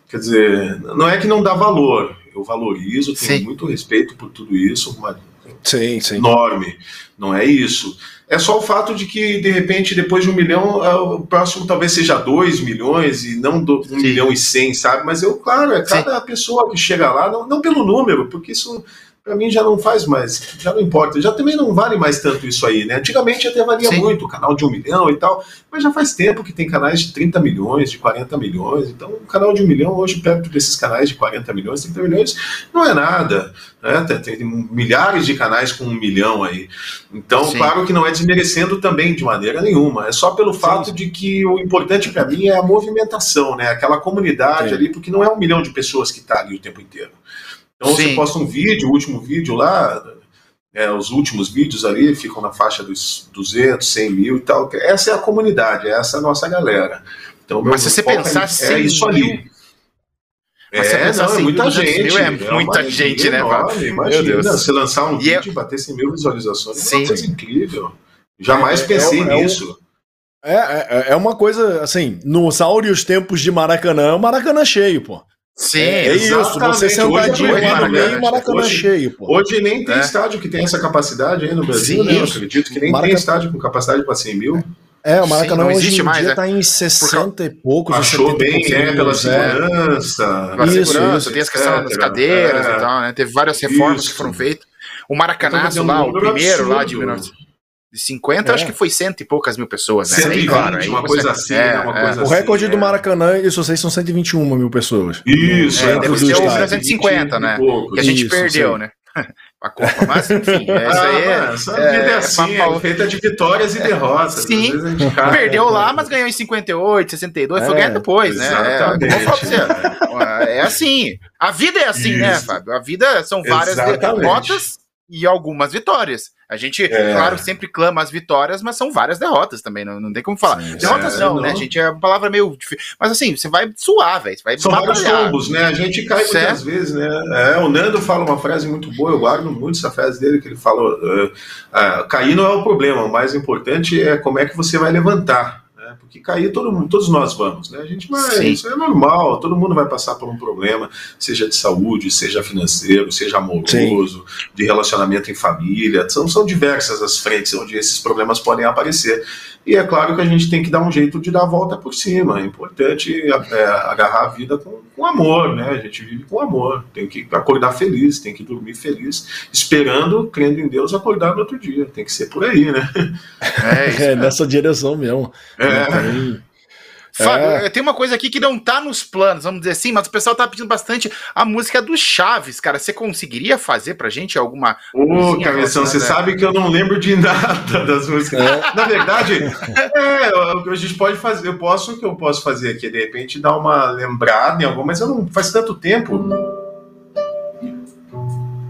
S3: Quer dizer, não é que não dá valor, eu valorizo, tenho
S2: Sim.
S3: muito respeito por tudo isso, mas
S1: Sim, sim.
S3: enorme. Não é isso. É só o fato de que, de repente, depois de um milhão, ah, o próximo talvez seja dois milhões e não do, um
S2: Sim.
S3: milhão e cem, sabe? Mas eu, claro, é cada pessoa que chega lá, não, não pelo número, porque isso para mim já não faz mais, já não importa. Já também não vale mais tanto isso aí, né? Antigamente até valia
S2: Sim.
S3: muito, canal de um milhão e tal, mas já faz tempo que tem canais de 30 milhões, de 40 milhões. Então, um canal de um milhão hoje, perto desses canais de 40 milhões, 30 milhões, não é nada. Né? Tem, tem milhares de canais com um milhão aí. Então,
S2: Sim.
S3: claro que não é desmerecendo também de maneira nenhuma. É só pelo fato de que o importante para mim é a movimentação, né? Aquela comunidade
S1: Sim.
S3: ali, porque não é um milhão de pessoas que está ali o tempo inteiro. Então
S2: Sim.
S3: você posta um vídeo, o último vídeo lá, é, os últimos vídeos ali ficam na faixa dos 200, 100 mil e tal. Essa é a comunidade, essa é a nossa galera. Então,
S2: Mas se você
S3: é-
S2: pensar
S3: é,
S2: 100
S3: isso
S2: mil,
S3: ali.
S2: Mas se
S3: É,
S2: pensar
S3: não, é
S2: 100
S3: muita
S2: mil, 200
S3: gente.
S2: mil é
S3: uma
S2: muita gente, né,
S3: enorme,
S2: Fábio?
S3: Imagina,
S2: Meu Deus.
S3: você lançar um
S2: é-
S3: vídeo e bater 100 mil visualizações é uma coisa incrível. Jamais
S1: É,
S3: pensei
S1: é um- é um-
S3: nisso.
S1: É, é, é uma coisa, assim, nos áureos tempos de Maracanã, é o Maracanã cheio, pô.
S2: Sim,
S1: É isso,
S3: exatamente.
S1: você sentadinho
S3: Hoje é
S1: lá no meio,
S3: Maracanã.
S1: Maracanã
S3: Hoje-
S1: cheio, pô.
S3: Hoje nem tem
S2: É.
S3: estádio que tem essa capacidade aí no Brasil,
S2: Sim,
S3: né? Eu
S2: isso.
S3: acredito que nem
S1: Maracanã-
S3: tem estádio com capacidade para 100 mil.
S1: É, o Maracanã
S2: Sim, não
S1: hoje
S2: existe
S1: em
S2: mais,
S1: dia
S2: né?
S1: tá em 60 e poucos. ou
S3: Achou
S1: 70
S3: bem,
S1: poucos
S3: é, pela
S1: mil,
S3: segurança.
S2: Pela
S1: Isso,
S2: segurança,
S1: isso,
S2: tem as questões das
S3: etc.
S2: cadeiras
S3: É.
S2: e tal, né? Teve várias reformas
S3: Isso.
S2: que foram feitas. O Maracanazo
S3: Então,
S2: lá, o primeiro lá de
S3: absurdo.
S2: 1950,
S1: É.
S2: acho que foi cento e poucas mil pessoas, né?
S3: 120,
S2: Claro, aí
S3: uma
S2: você-
S3: coisa assim,
S2: é,
S3: né? Uma
S2: é.
S3: coisa
S1: O recorde
S3: assim,
S1: do
S3: é.
S1: Maracanã, isso vocês são 121 mil pessoas.
S3: Isso,
S2: É,
S3: é,
S1: deve ser o
S3: estádio.
S2: 1950, né?
S3: E pouco.
S2: Que a gente
S1: Isso,
S2: perdeu,
S1: sim.
S2: né? a Copa. Mas, enfim, é, isso aí é.
S3: Ah, mas essa
S2: é-
S3: vida é
S2: é
S3: assim, é feita de vitórias e derrotas.
S2: Sim.
S3: Às vezes a gente cai,
S2: Perdeu
S3: né?
S2: lá, mas ganhou em 58, 62, foi
S1: É,
S2: ganhar depois, né? É, é assim. A vida é assim, né,
S3: Isso.
S2: Fábio? A vida são várias
S3: Exatamente.
S2: derrotas e algumas vitórias. A gente,
S3: É.
S2: claro, sempre clama as vitórias, mas são várias derrotas também, não, não tem como falar.
S1: Sim,
S2: derrotas
S3: é,
S2: não,
S3: não.
S2: né, gente? É uma palavra meio difícil. Mas assim, você vai suar, velho.
S3: São vários tombos, né? A gente cai
S2: Certo.
S3: muitas vezes, né? É, o Nando fala uma frase muito boa, eu guardo muito essa frase dele, que ele falou: eh, ah, cair não é o problema, o mais importante é como é que você vai levantar. Porque cair todo mundo, todos nós vamos, né? A gente vai,
S2: Sim.
S3: isso é normal, todo mundo vai passar por um problema, seja de saúde, seja financeiro, seja amoroso, de relacionamento em família. São, são diversas as frentes onde esses problemas podem aparecer. E é claro que a gente tem que dar um jeito de dar a volta por cima. É importante é, agarrar a vida com, com amor, né? A gente vive com amor. Tem que acordar feliz, tem que dormir feliz, esperando, crendo em Deus, acordar no outro dia. Tem que ser por aí, né?
S2: É isso.
S1: É, nessa direção mesmo.
S3: É.
S1: Tem-
S2: Fábio,
S1: É.
S2: eh, tem uma coisa aqui que não tá nos planos, vamos dizer assim, mas o pessoal tá pedindo bastante a música do Chaves, cara. Você conseguiria fazer pra gente alguma.
S3: Ô, Cabeção, você sabe que eu não lembro de nada das músicas.
S1: É.
S3: Na verdade, é, a gente pode fazer, eu posso, o que eu posso fazer aqui, é, de repente, dar uma lembrada em alguma, mas eu não faz tanto tempo.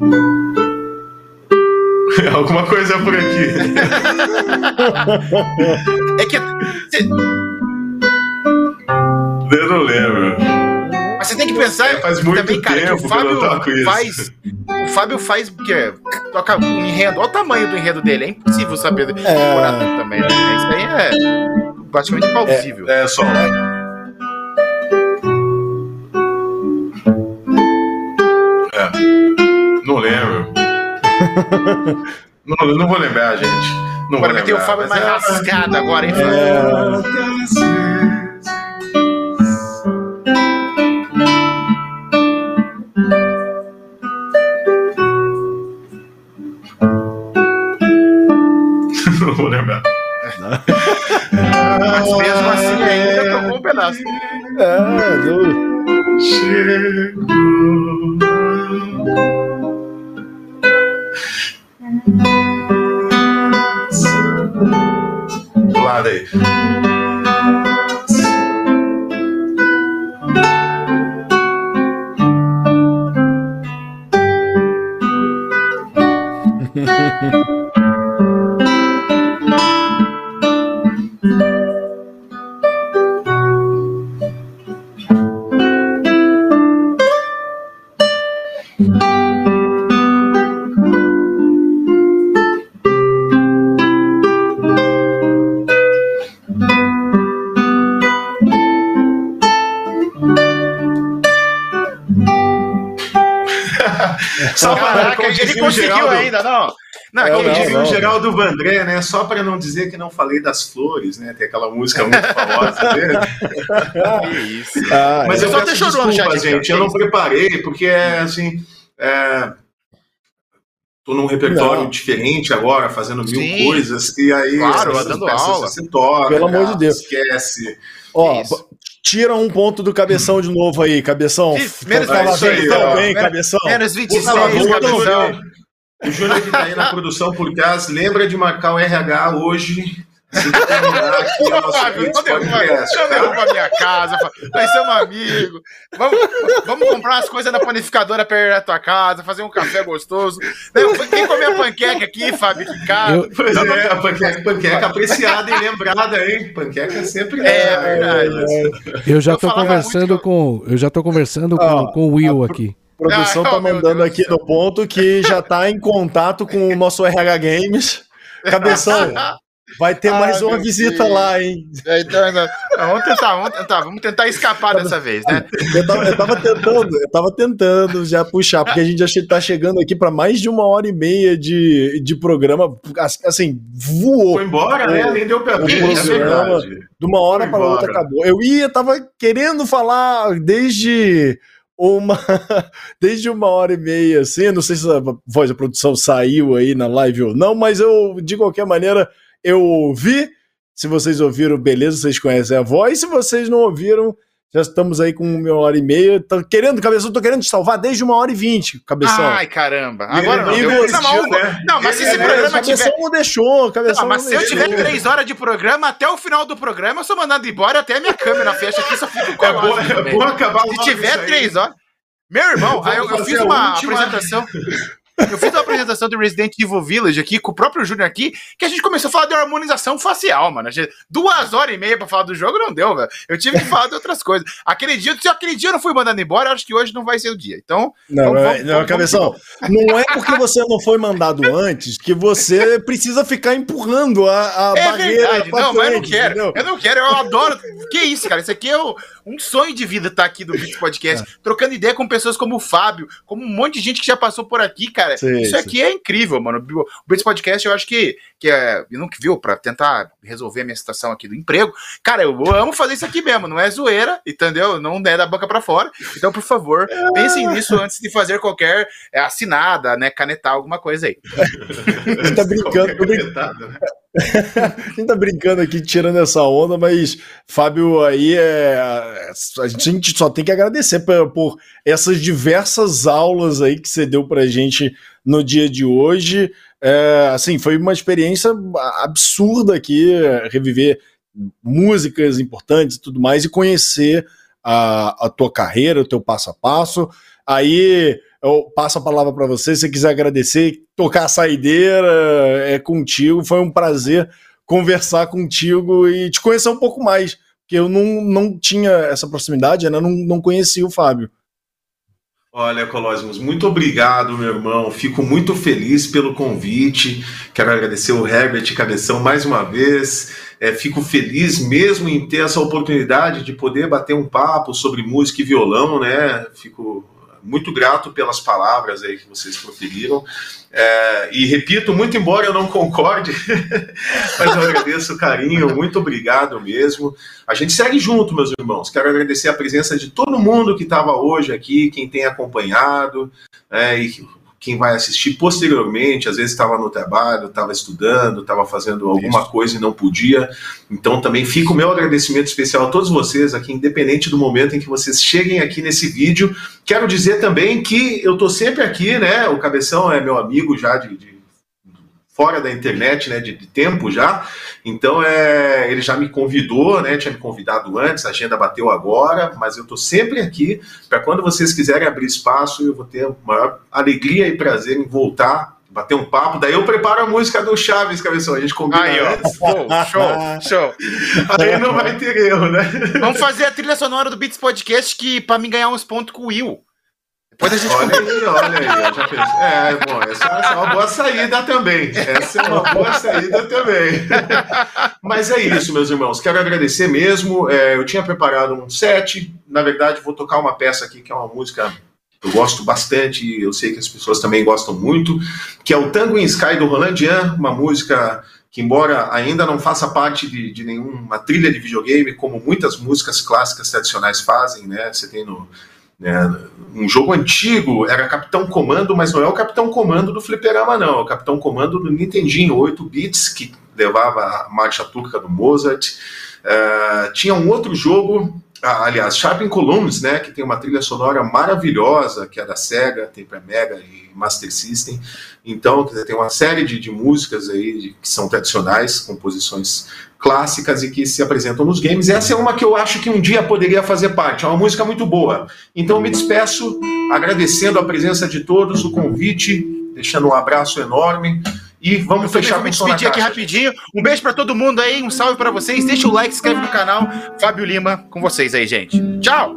S3: Alguma coisa por aqui.
S2: É que
S3: Eu não lembro.
S2: mas você tem que pensar
S3: É, faz muito
S2: também, cara,
S3: tempo
S2: que o
S3: que eu não
S2: Fábio
S3: isso.
S2: faz. O Fábio faz. Que, toca um enredo. Olha o tamanho do enredo dele. É impossível saber decorar tudo também, né? Isso aí é praticamente plausível.
S3: É só. É. Não lembro. não, não vou lembrar, gente. Não
S2: Agora vai ter o Fábio mais
S3: é-
S2: rasgado agora, hein, Fábio?
S1: fácil. Do...
S3: Chegou.
S2: Do
S3: lado
S2: aí. Não,
S3: dizia
S1: não.
S3: o Geraldo Vandré, né? Só para não dizer que não falei das flores, né? Tem aquela música muito famosa dele.
S2: que isso.
S1: Ah,
S3: Mas
S2: é.
S3: eu
S2: Só
S3: peço desculpa,
S2: chat,
S3: gente. Eu não preparei, porque é assim. É... Tô num repertório
S1: Não.
S3: diferente agora, fazendo mil
S2: Sim.
S3: coisas, e aí
S2: Claro,
S3: essas
S2: dando
S3: peças
S2: aula.
S3: você toca,
S1: Pelo amor de
S3: cara,
S1: Deus.
S3: esquece.
S1: Ó,
S2: Isso.
S1: tira um ponto do cabeção de novo aí, cabeção.
S2: Menos
S1: Tava
S3: isso aí,
S1: bem, tão
S3: ó.
S1: bem,
S2: Menos-
S1: cabeção.
S2: Menos 26,
S3: Por favor,
S2: cabeção.
S3: O Júnior que tá aí na produção por trás, lembra de marcar o RH hoje. Que terminar aqui o nosso
S2: Fábio, não
S3: tá?
S2: minha casa, Fábio. nós somos amigos. Vamos, vamos comprar umas coisas na panificadora perto da tua casa, fazer um café gostoso. Quem comer a panqueca aqui, Fábio, que cara.
S3: Pois
S2: Não,
S3: é, a panqueca, panqueca apreciada e lembrada, hein? Panqueca sempre
S2: É
S3: lembra.
S2: verdade.
S4: Eu já
S2: falava
S4: conversando
S2: muito-
S4: com. Eu já tô conversando com,
S1: Ah,
S4: com o Will aqui.
S1: A produção
S2: Ah,
S1: tá mandando aqui no ponto que já tá em contato com o nosso RH Games. Cabeção, vai ter
S2: Ai,
S1: mais uma visita lá, hein?
S2: É, Então, não, vamos tentar, vamos tentar, vamos tentar escapar dessa vez, né?
S1: Eu tava, eu tava tentando, eu tava tentando já puxar, porque a gente já tá chegando aqui para mais de uma hora e meia de, de programa. Assim, voou.
S3: Foi embora, né? Nem deu pra ver, é
S1: programa-
S3: verdade.
S1: De uma hora para outra acabou. Eu ia, tava querendo falar desde uma desde uma hora e meia, assim. Não sei se a voz da produção saiu aí na live ou não, mas eu, de qualquer maneira, eu ouvi. Se vocês ouviram, beleza, vocês conhecem a voz. Se vocês não ouviram, já estamos aí com uma hora e meia. Tô querendo, cabeção, tô querendo te salvar desde uma hora e vinte, cabeção.
S2: Ai, caramba. Agora não. Eu,
S3: não
S2: não,
S3: né?
S2: não, mas se esse
S3: é
S2: programa
S1: cabeção
S2: tiver.
S1: não deixou, cabeção
S2: Não, mas
S1: não
S2: se eu
S1: deixou.
S2: tiver três horas de programa, até o final do programa, eu sou mandado embora, até a minha câmera fecha aqui, só fico com
S3: É
S2: a
S3: bom,
S2: voz
S3: é bom acabar
S2: Se tiver três horas. Meu irmão, aí eu, eu fiz uma apresentação. Eu fiz uma apresentação do Resident Evil Village aqui com o próprio Júnior aqui, que a gente começou a falar de harmonização facial, mano. Gente- duas horas e meia pra falar do jogo não deu, velho. Eu tive que falar de outras coisas. Aquele dia, se aquele dia eu não fui mandado embora, eu acho que hoje não vai ser o dia. Então,
S1: Não,
S2: Vamos,
S1: não,
S2: vamos,
S1: não,
S2: vamos,
S1: cabeção, não é porque você não foi mandado antes que você precisa ficar empurrando a, a
S2: é
S1: barreira.
S2: verdade. Não, mas eu não
S1: frente,
S2: quero.
S1: entendeu?
S2: Eu não quero, eu adoro. Que isso, cara? Isso aqui é o- um sonho de vida estar aqui do Beats Podcast, trocando ideia com pessoas como o Fábio, como um monte de gente que já passou por aqui, cara.
S1: Sim,
S2: isso
S1: sim.
S2: aqui é incrível, mano. O Beats Podcast, eu acho que, que é. Eu nunca viu pra tentar resolver a minha situação aqui do emprego. Cara, eu amo fazer isso aqui mesmo, não é zoeira, entendeu? Não é da boca pra fora. Então, por favor, pensem nisso antes de fazer qualquer é, assinada, né? Canetar alguma coisa aí.
S1: Tá brincando, tô brin- a gente tá brincando aqui, tirando essa onda, mas Fábio aí é. A gente só tem que agradecer por, por essas diversas aulas aí que você deu pra gente no dia de hoje. É, assim, foi uma experiência absurda aqui, reviver músicas importantes e tudo mais, e conhecer a, a tua carreira, o teu passo a passo. Aí eu passo a palavra para você, se quiser agradecer, tocar a saideira, é contigo. Foi um prazer conversar contigo e te conhecer um pouco mais, porque eu não, não tinha essa proximidade, né? não, não conhecia o Fábio.
S3: Olha, Colosmos, muito obrigado, meu irmão. Fico muito feliz pelo convite. Quero agradecer o Herbert Cabeção mais uma vez. É, fico feliz mesmo em ter essa oportunidade de poder bater um papo sobre música e violão, né? Fico muito grato pelas palavras aí que vocês proferiram. É, e repito, muito embora eu não concorde, mas eu agradeço o carinho, muito obrigado mesmo. A gente segue junto, meus irmãos. Quero agradecer a presença de todo mundo que estava hoje aqui, quem tem acompanhado, é, e quem vai assistir posteriormente, às vezes estava no trabalho, estava estudando, estava fazendo alguma
S2: Isso.
S3: coisa e não podia. Então também fica o meu agradecimento especial a todos vocês aqui, independente do momento em que vocês cheguem aqui nesse vídeo. Quero dizer também que eu tô sempre aqui, né? O Cabeção é meu amigo já de, de fora da internet, né, de, de, tempo já. Então, é, ele já me convidou, né, tinha me convidado antes, a agenda bateu agora, mas eu estou sempre aqui para quando vocês quiserem abrir espaço, eu vou ter a maior alegria e prazer em voltar bater um papo, daí eu preparo a música do Chaves, cabeção, a gente combina
S2: Aí, ó,
S3: antes.
S2: show, show.
S3: Aí não vai ter erro, né?
S2: Vamos fazer a trilha sonora do Beats Podcast que para mim ganhar uns pontos com o Will.
S3: Depois a gente olha aí, olha aí, eu já pensei. É, bom, essa, essa, é uma boa saída também. Essa é uma boa saída também. Mas é isso, meus irmãos. Quero agradecer mesmo. É, eu tinha preparado um set. Na verdade, vou tocar uma peça aqui que é uma música eu gosto bastante e eu sei que as pessoas também gostam muito, que é o Tango in Sky do Roland Dian, uma música que, embora ainda não faça parte de, de nenhuma trilha de videogame, como muitas músicas clássicas tradicionais fazem, né? Você tem no, né, um jogo antigo, era Capitão Comando, mas não é o Capitão Comando do Fliperama, não, é o Capitão Comando do Nintendinho, 8 bits, que levava a marcha turca do Mozart. Uh, tinha um outro jogo ah, aliás, Sharp Columns, né, que tem uma trilha sonora maravilhosa, que é da Sega, tem para Mega e Master System. Então, tem uma série de, de músicas aí de, que são tradicionais, composições clássicas e que se apresentam nos games. Essa é uma que eu acho que um dia poderia fazer parte. É uma música muito boa. Então, me despeço agradecendo a presença de todos, o convite, deixando um abraço enorme. E vamos eu fechar com
S2: me despedir aqui rapidinho. Um beijo para todo mundo aí, um salve para vocês. Deixa o like, se inscreve no canal. Fábio Lima com vocês aí, gente. Tchau!